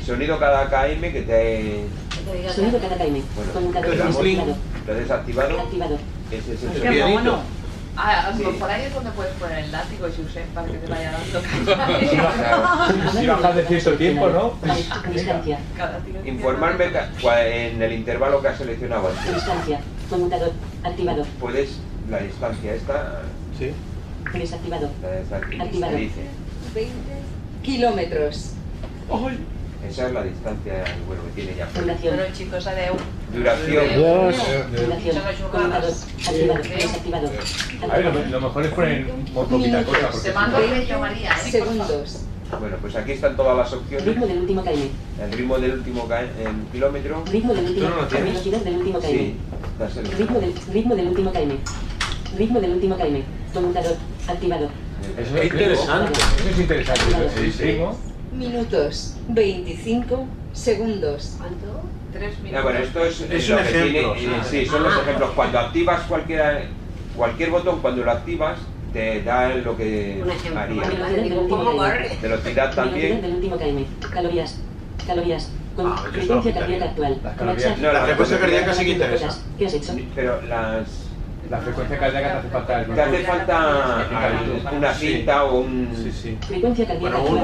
Sonido cada KM que te... Sonido cada km. Bueno, lo desactivado. lo desactivado. Activado. Ese es el sonido. Ah, Sí. por ahí es donde puedes poner el látigo, Josep, para que te vaya dando. Si bajas de cierto tiempo, ¿no? Distancia. Informarme en el intervalo que has seleccionado antes. Distancia. Conmutador. Activado. Puedes, la distancia esta... Sí. Desactivado. La distancia Activado. dice. 20 kilómetros. Esa es la distancia bueno, que tiene ya. Duración. Bueno, chicos, adeu. Duración. Duración. Conmutador. Activado. Desactivado. A ver, lo, lo mejor es poner muy poquita cosa. Porque Se manda María, ¿eh? Segundos. Bueno, pues aquí están todas las opciones. Ritmo del último km. El ritmo del último kilómetro. Ritmo del último km. Sí, dáselo. Ritmo del, ritmo del último km. Ritmo del último. Activado. Eso es interesante. Eso es interesante. Sí, sí. Minutos. 25 segundos. ¿Cuánto? Tres minutos. bueno, esto es, Es lo un que ejemplo, tiene- eh, sí. son los Ah. ejemplos. Cuando activas cualquier, cualquier botón, cuando lo activas, te da lo que haría. Velocidad también. del último km. Calorías. Calorías. Con Ah, frecuencia cardíaca actual. Las calorías. No, la frecuencia cardíaca sí que interesa. ¿Qué has hecho? Pero las... La frecuencia cardíaca te hace falta. Te hace falta al- una cinta o un... Sí, sí. Frecuencia cardíaca Bueno, un-.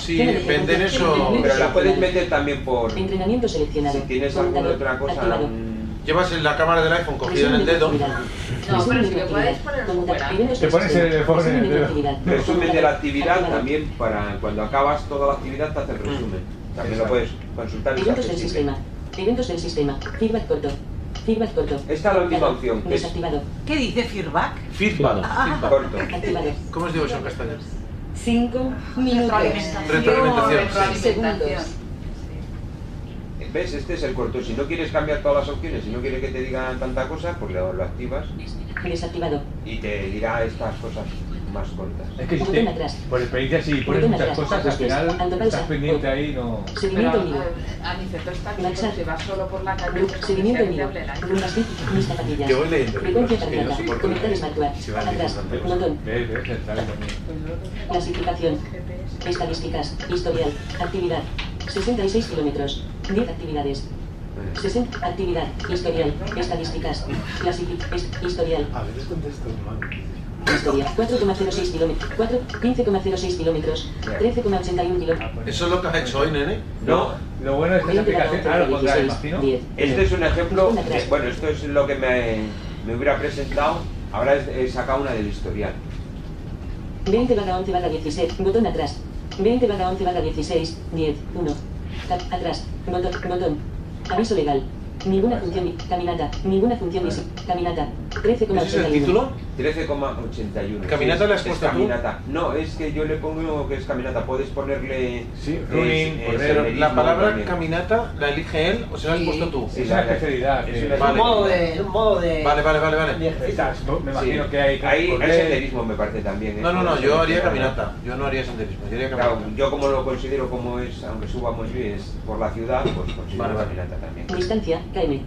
Sí, venden eso-. Pero la puedes meter también por... Entrenamiento seleccionado. Si tienes alguna otra cosa... Llevas la cámara del iPhone cogida en el dedo. No, pero si le puedes poner fuera. Te pones el teléfono en el dedo. Resumen de la actividad también para cuando acabas toda la actividad te hace el resumen. También lo puedes consultar Eventos del sistema. Eventos del sistema. Feedback corto. Feedback corto. Esta es la última opción, que es Desactivado. ¿Qué dice feedback? Feedback. feedback. corto. Activado. ¿Cómo os digo eso en castellano? 5 minutos. Retroalimentación. Segundos. ¿Ves? Este es el corto. Si no quieres cambiar todas las opciones, si no quieres que te digan tanta cosa, pues lo, lo activas Desactivado. y te dirá estas cosas más cortas. Es que si te, atrás. por experiencia, si pones Botón muchas atrás. cosas, al final estás pendiente ahí, no. Seguimiento eh, Aniceto está pero si vas solo por la calle, Seguimiento aire. Rumbas fit, mis zapatillas. Yo voy leyendo Frecuencia porque Conectar smartwatch. Atrás. Botón. Clasificación. Estadísticas. Historial. Actividad. 66 kilómetros. 10 actividades. 60. Actividad. Historial. Estadísticas. Clasificación. Historial. A veces contesto mal. Historia. 4,06 kilómetros. 4, 15,06 kilómetros. 13,81 kilómetros. ¿Eso es lo que has hecho hoy, nene? No, Lo bueno de estas aplicaciones, ahora lo pondrás, imagino. 10. este es un ejemplo. de- bueno, esto es lo que me, me hubiera presentado. Ahora he, sacado una del historial. 20 barra 11 barra 16. Botón atrás. 20 barra 11 barra 16. 10. 1. Ca- atrás. Botón. Botón. Aviso legal. Ninguna función. Caminata. Ninguna función. Caminata. 13,81. ¿Ese es el título? 13,81. ¿Caminata le has es puesto tú? caminata. No, es que yo le pongo que es caminata. Puedes ponerle. Sí, eh, running, eh, la palabra también. caminata la elige él o se la has Sí. puesto tú. Sí, Es la- una especialidad. es una Vale. modo de. Un modo de. Vale, vale, vale, vale. Estás, ¿no? Me Sí. imagino que hay. Correr. senderismo, me parece también. ¿eh? No, no, no, yo haría caminata. Yo no haría senderismo, yo haría Claro, caminata. yo como lo considero como es, aunque subamos bien, es por la ciudad, pues considero Vale, vale. caminata también. Distancia. KM.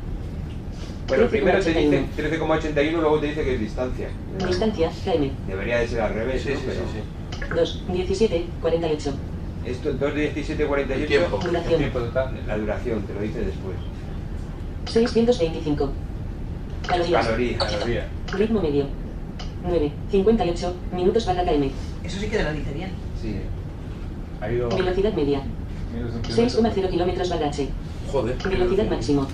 Bueno, primero te 13,81. dice 13,81, luego te dice que es distancia. Distancia. KM. Debería de ser al revés, Sí, ¿no? sí, Pero sí, sí. 2. 17. 48. Esto 2.17.48, El tiempo. El Duración. tiempo total. la duración, te lo dice después. 625. Calorías. Calorías. Caloría. Ritmo medio. 9. 58 minutos barra KM. Eso sí que te lo dice bien. Sí. Ha ido. Velocidad media. menos de un kilómetro. 6,0 kilómetros barra H. Joder. Velocidad máximo.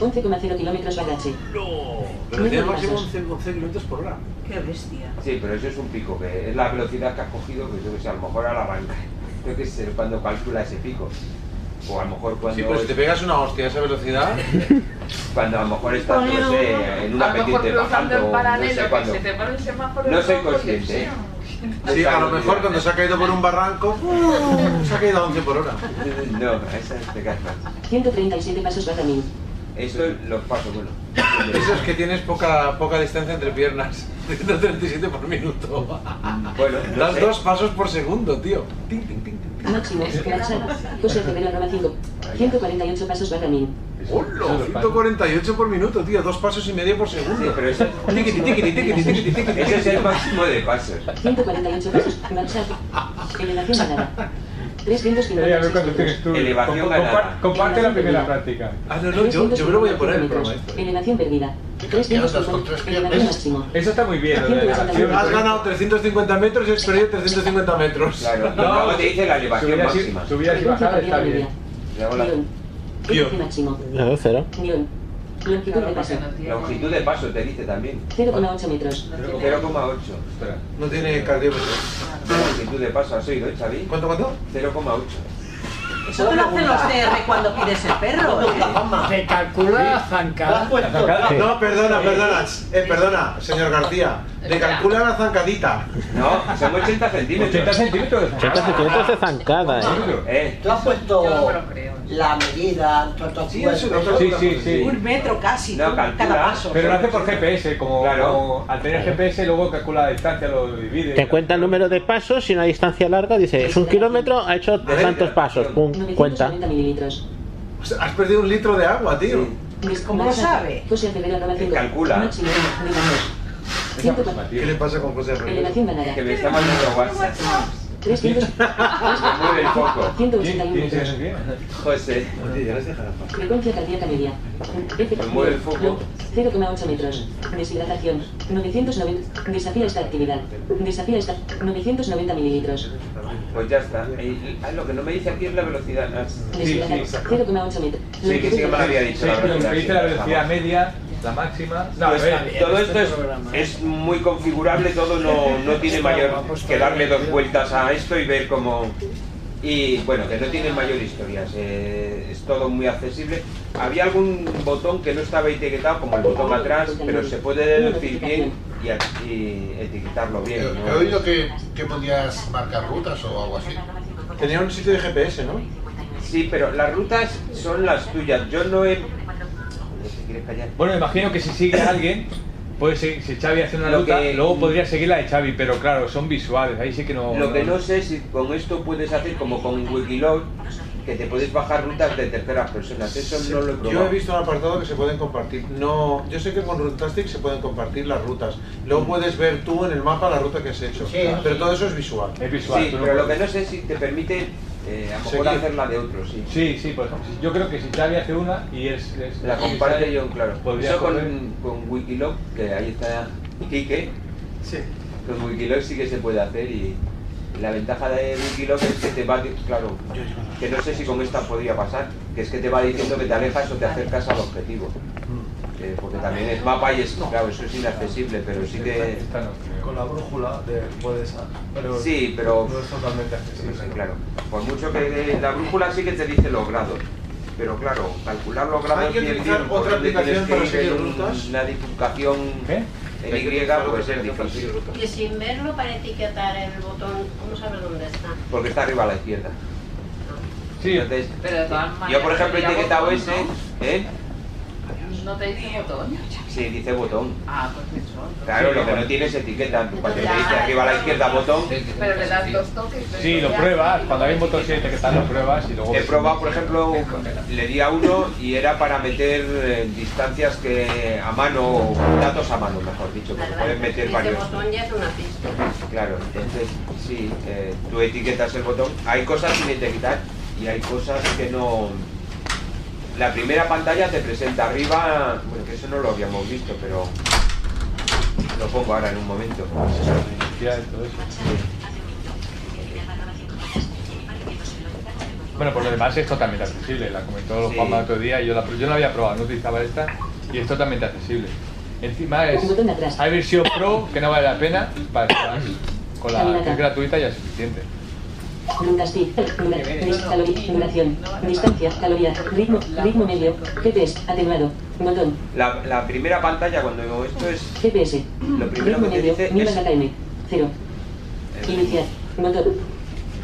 11,0 kilómetros H. No. Velocidad de máxima pasos. 11, 11 kilómetros por hora. Qué bestia. Sí, pero eso es un pico, que es la velocidad que has cogido, que yo que sé, a lo mejor al arrancar. Yo que sé, cuando calcula ese pico. O a lo mejor cuando. Sí, pero si te pegas una hostia a esa velocidad. Cuando a lo mejor estás, no sé, en una a pendiente bajando. No sé que cuándo. se te pone el semáforo No soy consciente, ¿eh? Sí, a lo mejor cuando se ha caído por un barranco, ¡uh! se ha caído a 11 por hora. No, esa te caes más. 137 pasos barra 1000. Eso es los pasos, bueno. Eso es que tienes poca, poca distancia entre piernas. 137 por minuto. Mm, bueno, no das sé. dos pasos por segundo, tío. Tin, tin, tin. Máximo, Manchada, José Gemelo Roma 148 pasos barra mil. ¡Hola! 148 por minuto, tío. Dos pasos y medio por segundo. Sí, pero eso es... Ese es el máximo de pasos. 148 pasos, marcha. Elevación a nada. 356 puntos. Tú. Elevación ganada. Comparte la primera práctica. Ah, no, no, yo, yo me lo voy a poner en el programa. Este. Elevación perdida. Eso está muy bien. Has ganado 350 metros y has perdido 350 metros. Claro, no, no te dice la elevación máxima. Subidas y bajadas está bien. Tío. Máximo. Cero. Longitud de paso. longitud de paso te dice también. 0,8 metros. 0,8. Espera. No tiene cardiómetro. Longitud de paso, ¿has oído, eh, Xavi? ¿Cuánto, cuánto? 0,8. Eso te lo hacen los TR cuando pides el perro. ¿eh? Se calcula zancada. No, perdona, perdona, eh, perdona, señor García. Le calcula la zancadita. No, son 80 centímetros. 80 centímetros. 80 centímetros de zancada, ¿eh? Eh, ¿Tú has puesto La medida, tu, tu, Sí, eso Sí, sí, sí. Un metro casi, No, calcula. cada paso. Pero lo hace por GPS, como, Claro. como al tener GPS luego calcula la distancia, lo divide. Te cuenta el número de pasos y una distancia larga dice, es un kilómetro, ha hecho tantos pasos, pum, cuenta. 990 mililitros. O sea, Has perdido un litro de agua, tío. ¿Cómo lo sabe? 5. Calcula. Máximo. Nivel ¿Qué le pasa con José ganada. que me está mandando WhatsApp. 300. Me mueve el foco. 181 ¿Quién se metros. qué? José. Oye, ya les dejará. Frecuencia cardíaca media. Mueve el foco. 0,8 metros. Deshidratación. 990. Desafía esta actividad. Desafía esta. 990 mililitros. Pues ya está. Y- ah, lo que no me dice aquí es la velocidad. Ah, Deshidratación. 0,8 metros. Sí, que sí que me lo había dicho. Sí, la velocidad, me dice sí, la velocidad media, la máxima. No, a Pues, ver. todo esto es, es muy configurable, todo no, no tiene mayor que darle dos vueltas a esto y ver cómo... Y bueno, que no tiene mayor historias, eh, es todo muy accesible. Había algún botón que no estaba etiquetado, como el botón atrás, pero se puede deducir bien y, etiquetarlo He, bien. he ¿no? oído que, que podías marcar rutas o algo así. Tenía un sitio de GPS, ¿no? Sí, pero las rutas son las tuyas. Yo no he... ¿Te quieres callar? Bueno, imagino que si sigue a alguien, puede seguir, si Xavi hace una Lo ruta, que- luego podría seguir la de Xavi, pero claro, son visuales, ahí sí que no... Lo que no sé es si con esto puedes hacer como con Wikiloc, que te puedes bajar rutas de terceras personas. Eso no lo he probado. Yo he visto un apartado que se pueden compartir. No, yo sé que con Runtastic se pueden compartir las rutas. Luego puedes ver tú en el mapa la ruta que has hecho. pero todo eso es visual. Es visual. Sí, no pero lo que no sé si te permite eh, a lo mejor hacer la de otros, sí. Sí, sí, por ejemplo, yo creo que si Xavi hace una y es... es- La comparte yo, claro. Podría Eso con, con Wikiloc, que ahí está Kike, Sí. con Wikiloc sí que se puede hacer y la ventaja de Wikiloc es que te va, claro, que no sé si con esta podría pasar, que es que te va diciendo que te alejas o te acercas al objetivo. Eh, porque también es mapa y es, claro, eso es inaccesible, pero sí que... Con la brújula de, puedes... Pero Sí, pero... no es totalmente Sí, accesible. sí, claro. Por mucho que la brújula sí que te dice los grados. Pero claro, calcular los grados Hay que utilizar bien, por otra aplicación tienes que para ir seguir rutas. Una bifurcación ¿Qué? en Y pues es difícil. Y sin verlo para etiquetar el botón, ¿cómo sabes dónde está? Porque está arriba a la izquierda. Sí. Entonces, Pero de todas yo por ejemplo he etiquetado ese. ¿eh? ¿No te dice botón? Sí, dice botón. Ah, pues eso. Claro, Sí, lo que no tiene es etiqueta. Cuando te dice arriba a la izquierda botón, Pero le das dos toques. pero Sí, lo pruebas, cuando hay un botón 7 que tal, lo pruebas y luego... He probado, por ejemplo, le di a uno y era para meter eh, distancias que a mano, o datos a mano, mejor dicho, porque puedes meter Ese varios. botón ya es una pista. Claro, entonces sí, eh, tú etiquetas el botón. Hay cosas sin etiquetar y hay cosas que no. La primera pantalla te presenta arriba, bueno, que eso no lo habíamos visto, pero lo pongo ahora en un momento. Bueno, por lo demás es totalmente accesible, la comentó Sí. Juanma el otro día y yo, la, yo no la había probado, no utilizaba esta y es totalmente accesible. Encima es, hay versión pro que no vale la pena, para que la- con la que es gratuita ya es suficiente. Runtastic, dura- dis- caloría, duración, distancia, calorías, ritmo, ritmo medio, GPS, atenuado, botón, La, la primera pantalla, cuando esto es GPS, lo primero ritmo que te medio, dice 1000 es. KM, 0, iniciar, botón,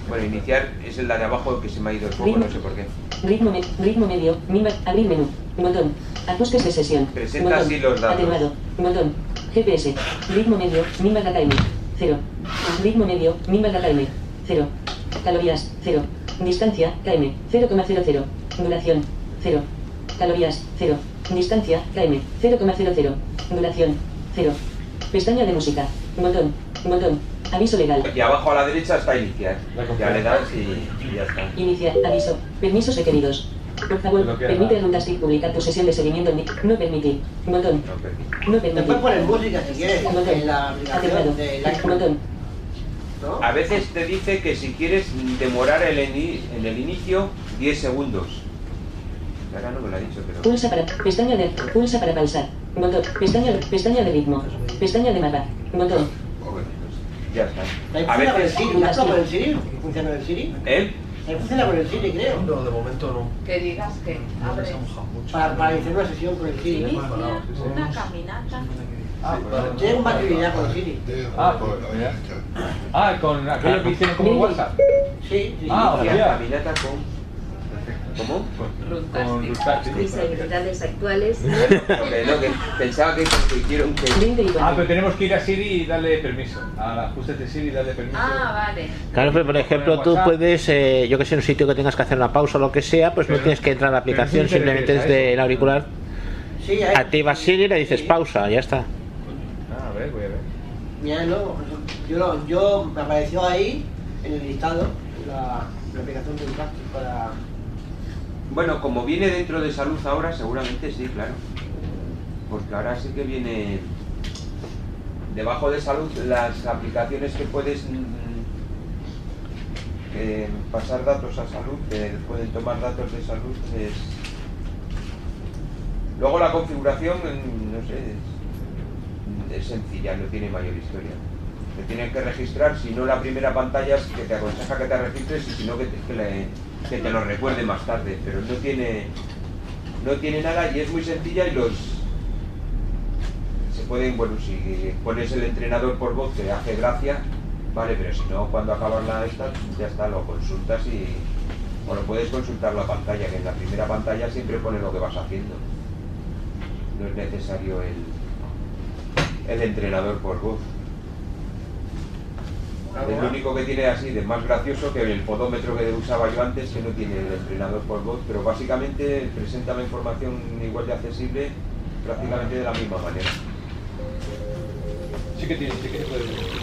Bueno, iniciar es el de abajo que se me ha ido el foco, no sé por qué. ritmo, me- ritmo medio, 1000 bar- abrir menú, botón, ajustes de sesión, Presenta botón, así los datos. atenuado, botón, GPS, ritmo medio, 1000 barra KM, 0, ritmo medio, 1000 barra KM, 0, Calorías, 0. Distancia, km, 0,00. Duración, 0. Calorías, 0. Distancia, km, 0,00. Duración, 0. Pestaña de música. Botón, botón. Aviso legal. Y abajo a la derecha está iniciar. Ya le das y, y ya está. Iniciar, aviso. Permisos requeridos. Por favor, No permite nada. Runtastic publicar tu sesión de seguimiento. en mi- No permitir. Botón. No permitir. Te puedes poner música si quieres Botón. en la aplicación de iPhone. Botón. A veces te dice que si quieres demorar el ini- en el inicio 10 segundos. Ahora no me lo ha dicho, pero... Pulsa para. Pestaña de. Pulsa para pausar. Botón. Pestaña, pestaña de ritmo. Pestaña de mapa. Botón. Ya está. A funciona con el veces... Siri, ¿no? con el Siri? ¿Funciona con el Siri? ¿Eh? Funciona con el Siri, creo. No, de momento no. Que digas que abre. Para, para iniciar una sesión con el Siri. Inicia una caminata. Tiene compatibilidad con Siri. Ah. Ah, con aquello que hicieron como WhatsApp. Sí, sí. Ah, La hostia. caminata con... ¿Cómo? Con. Mis habilidades actuales. Que no, que pensaba que, quiero que... Ah, pero tenemos que ir a Siri y darle permiso. A ajustes de Siri y darle permiso. Ah, vale. Claro, pero por ejemplo, tú puedes, eh, yo que sé, en un sitio que tengas que hacer una pausa o lo que sea, pues no tienes que entrar a la aplicación, simplemente desde el auricular. Sí, Activas Siri y le dices pausa, ya está. Ver, voy a ver. Mira, no, yo, lo- yo me apareció ahí en el listado la, la aplicación de Plastic para. Bueno, como viene dentro de salud ahora, seguramente sí, claro. Porque ahora sí que viene debajo de salud las aplicaciones que puedes mm, eh, pasar datos a salud, que pueden tomar datos de salud. Es... Luego la configuración, mm, no sé, es, sencilla, no tiene mayor historia. Te tienen que registrar, si no la primera pantalla es que te aconseja que te registres y si no que te, que te lo recuerde más tarde, pero no tiene no tiene nada y es muy sencilla y los se pueden, bueno, si pones el entrenador por voz te hace gracia, vale, pero si no cuando acabas la esta, ya está, lo consultas y bueno, puedes consultar la pantalla, que en la primera pantalla siempre pone lo que vas haciendo. No es necesario el, el entrenador por voz. Es lo único que tiene así de más gracioso que el podómetro que usaba yo antes, que no tiene el entrenador por voz, pero básicamente presenta la información igual de accesible prácticamente de la misma manera. Sí que tiene, sí que puede.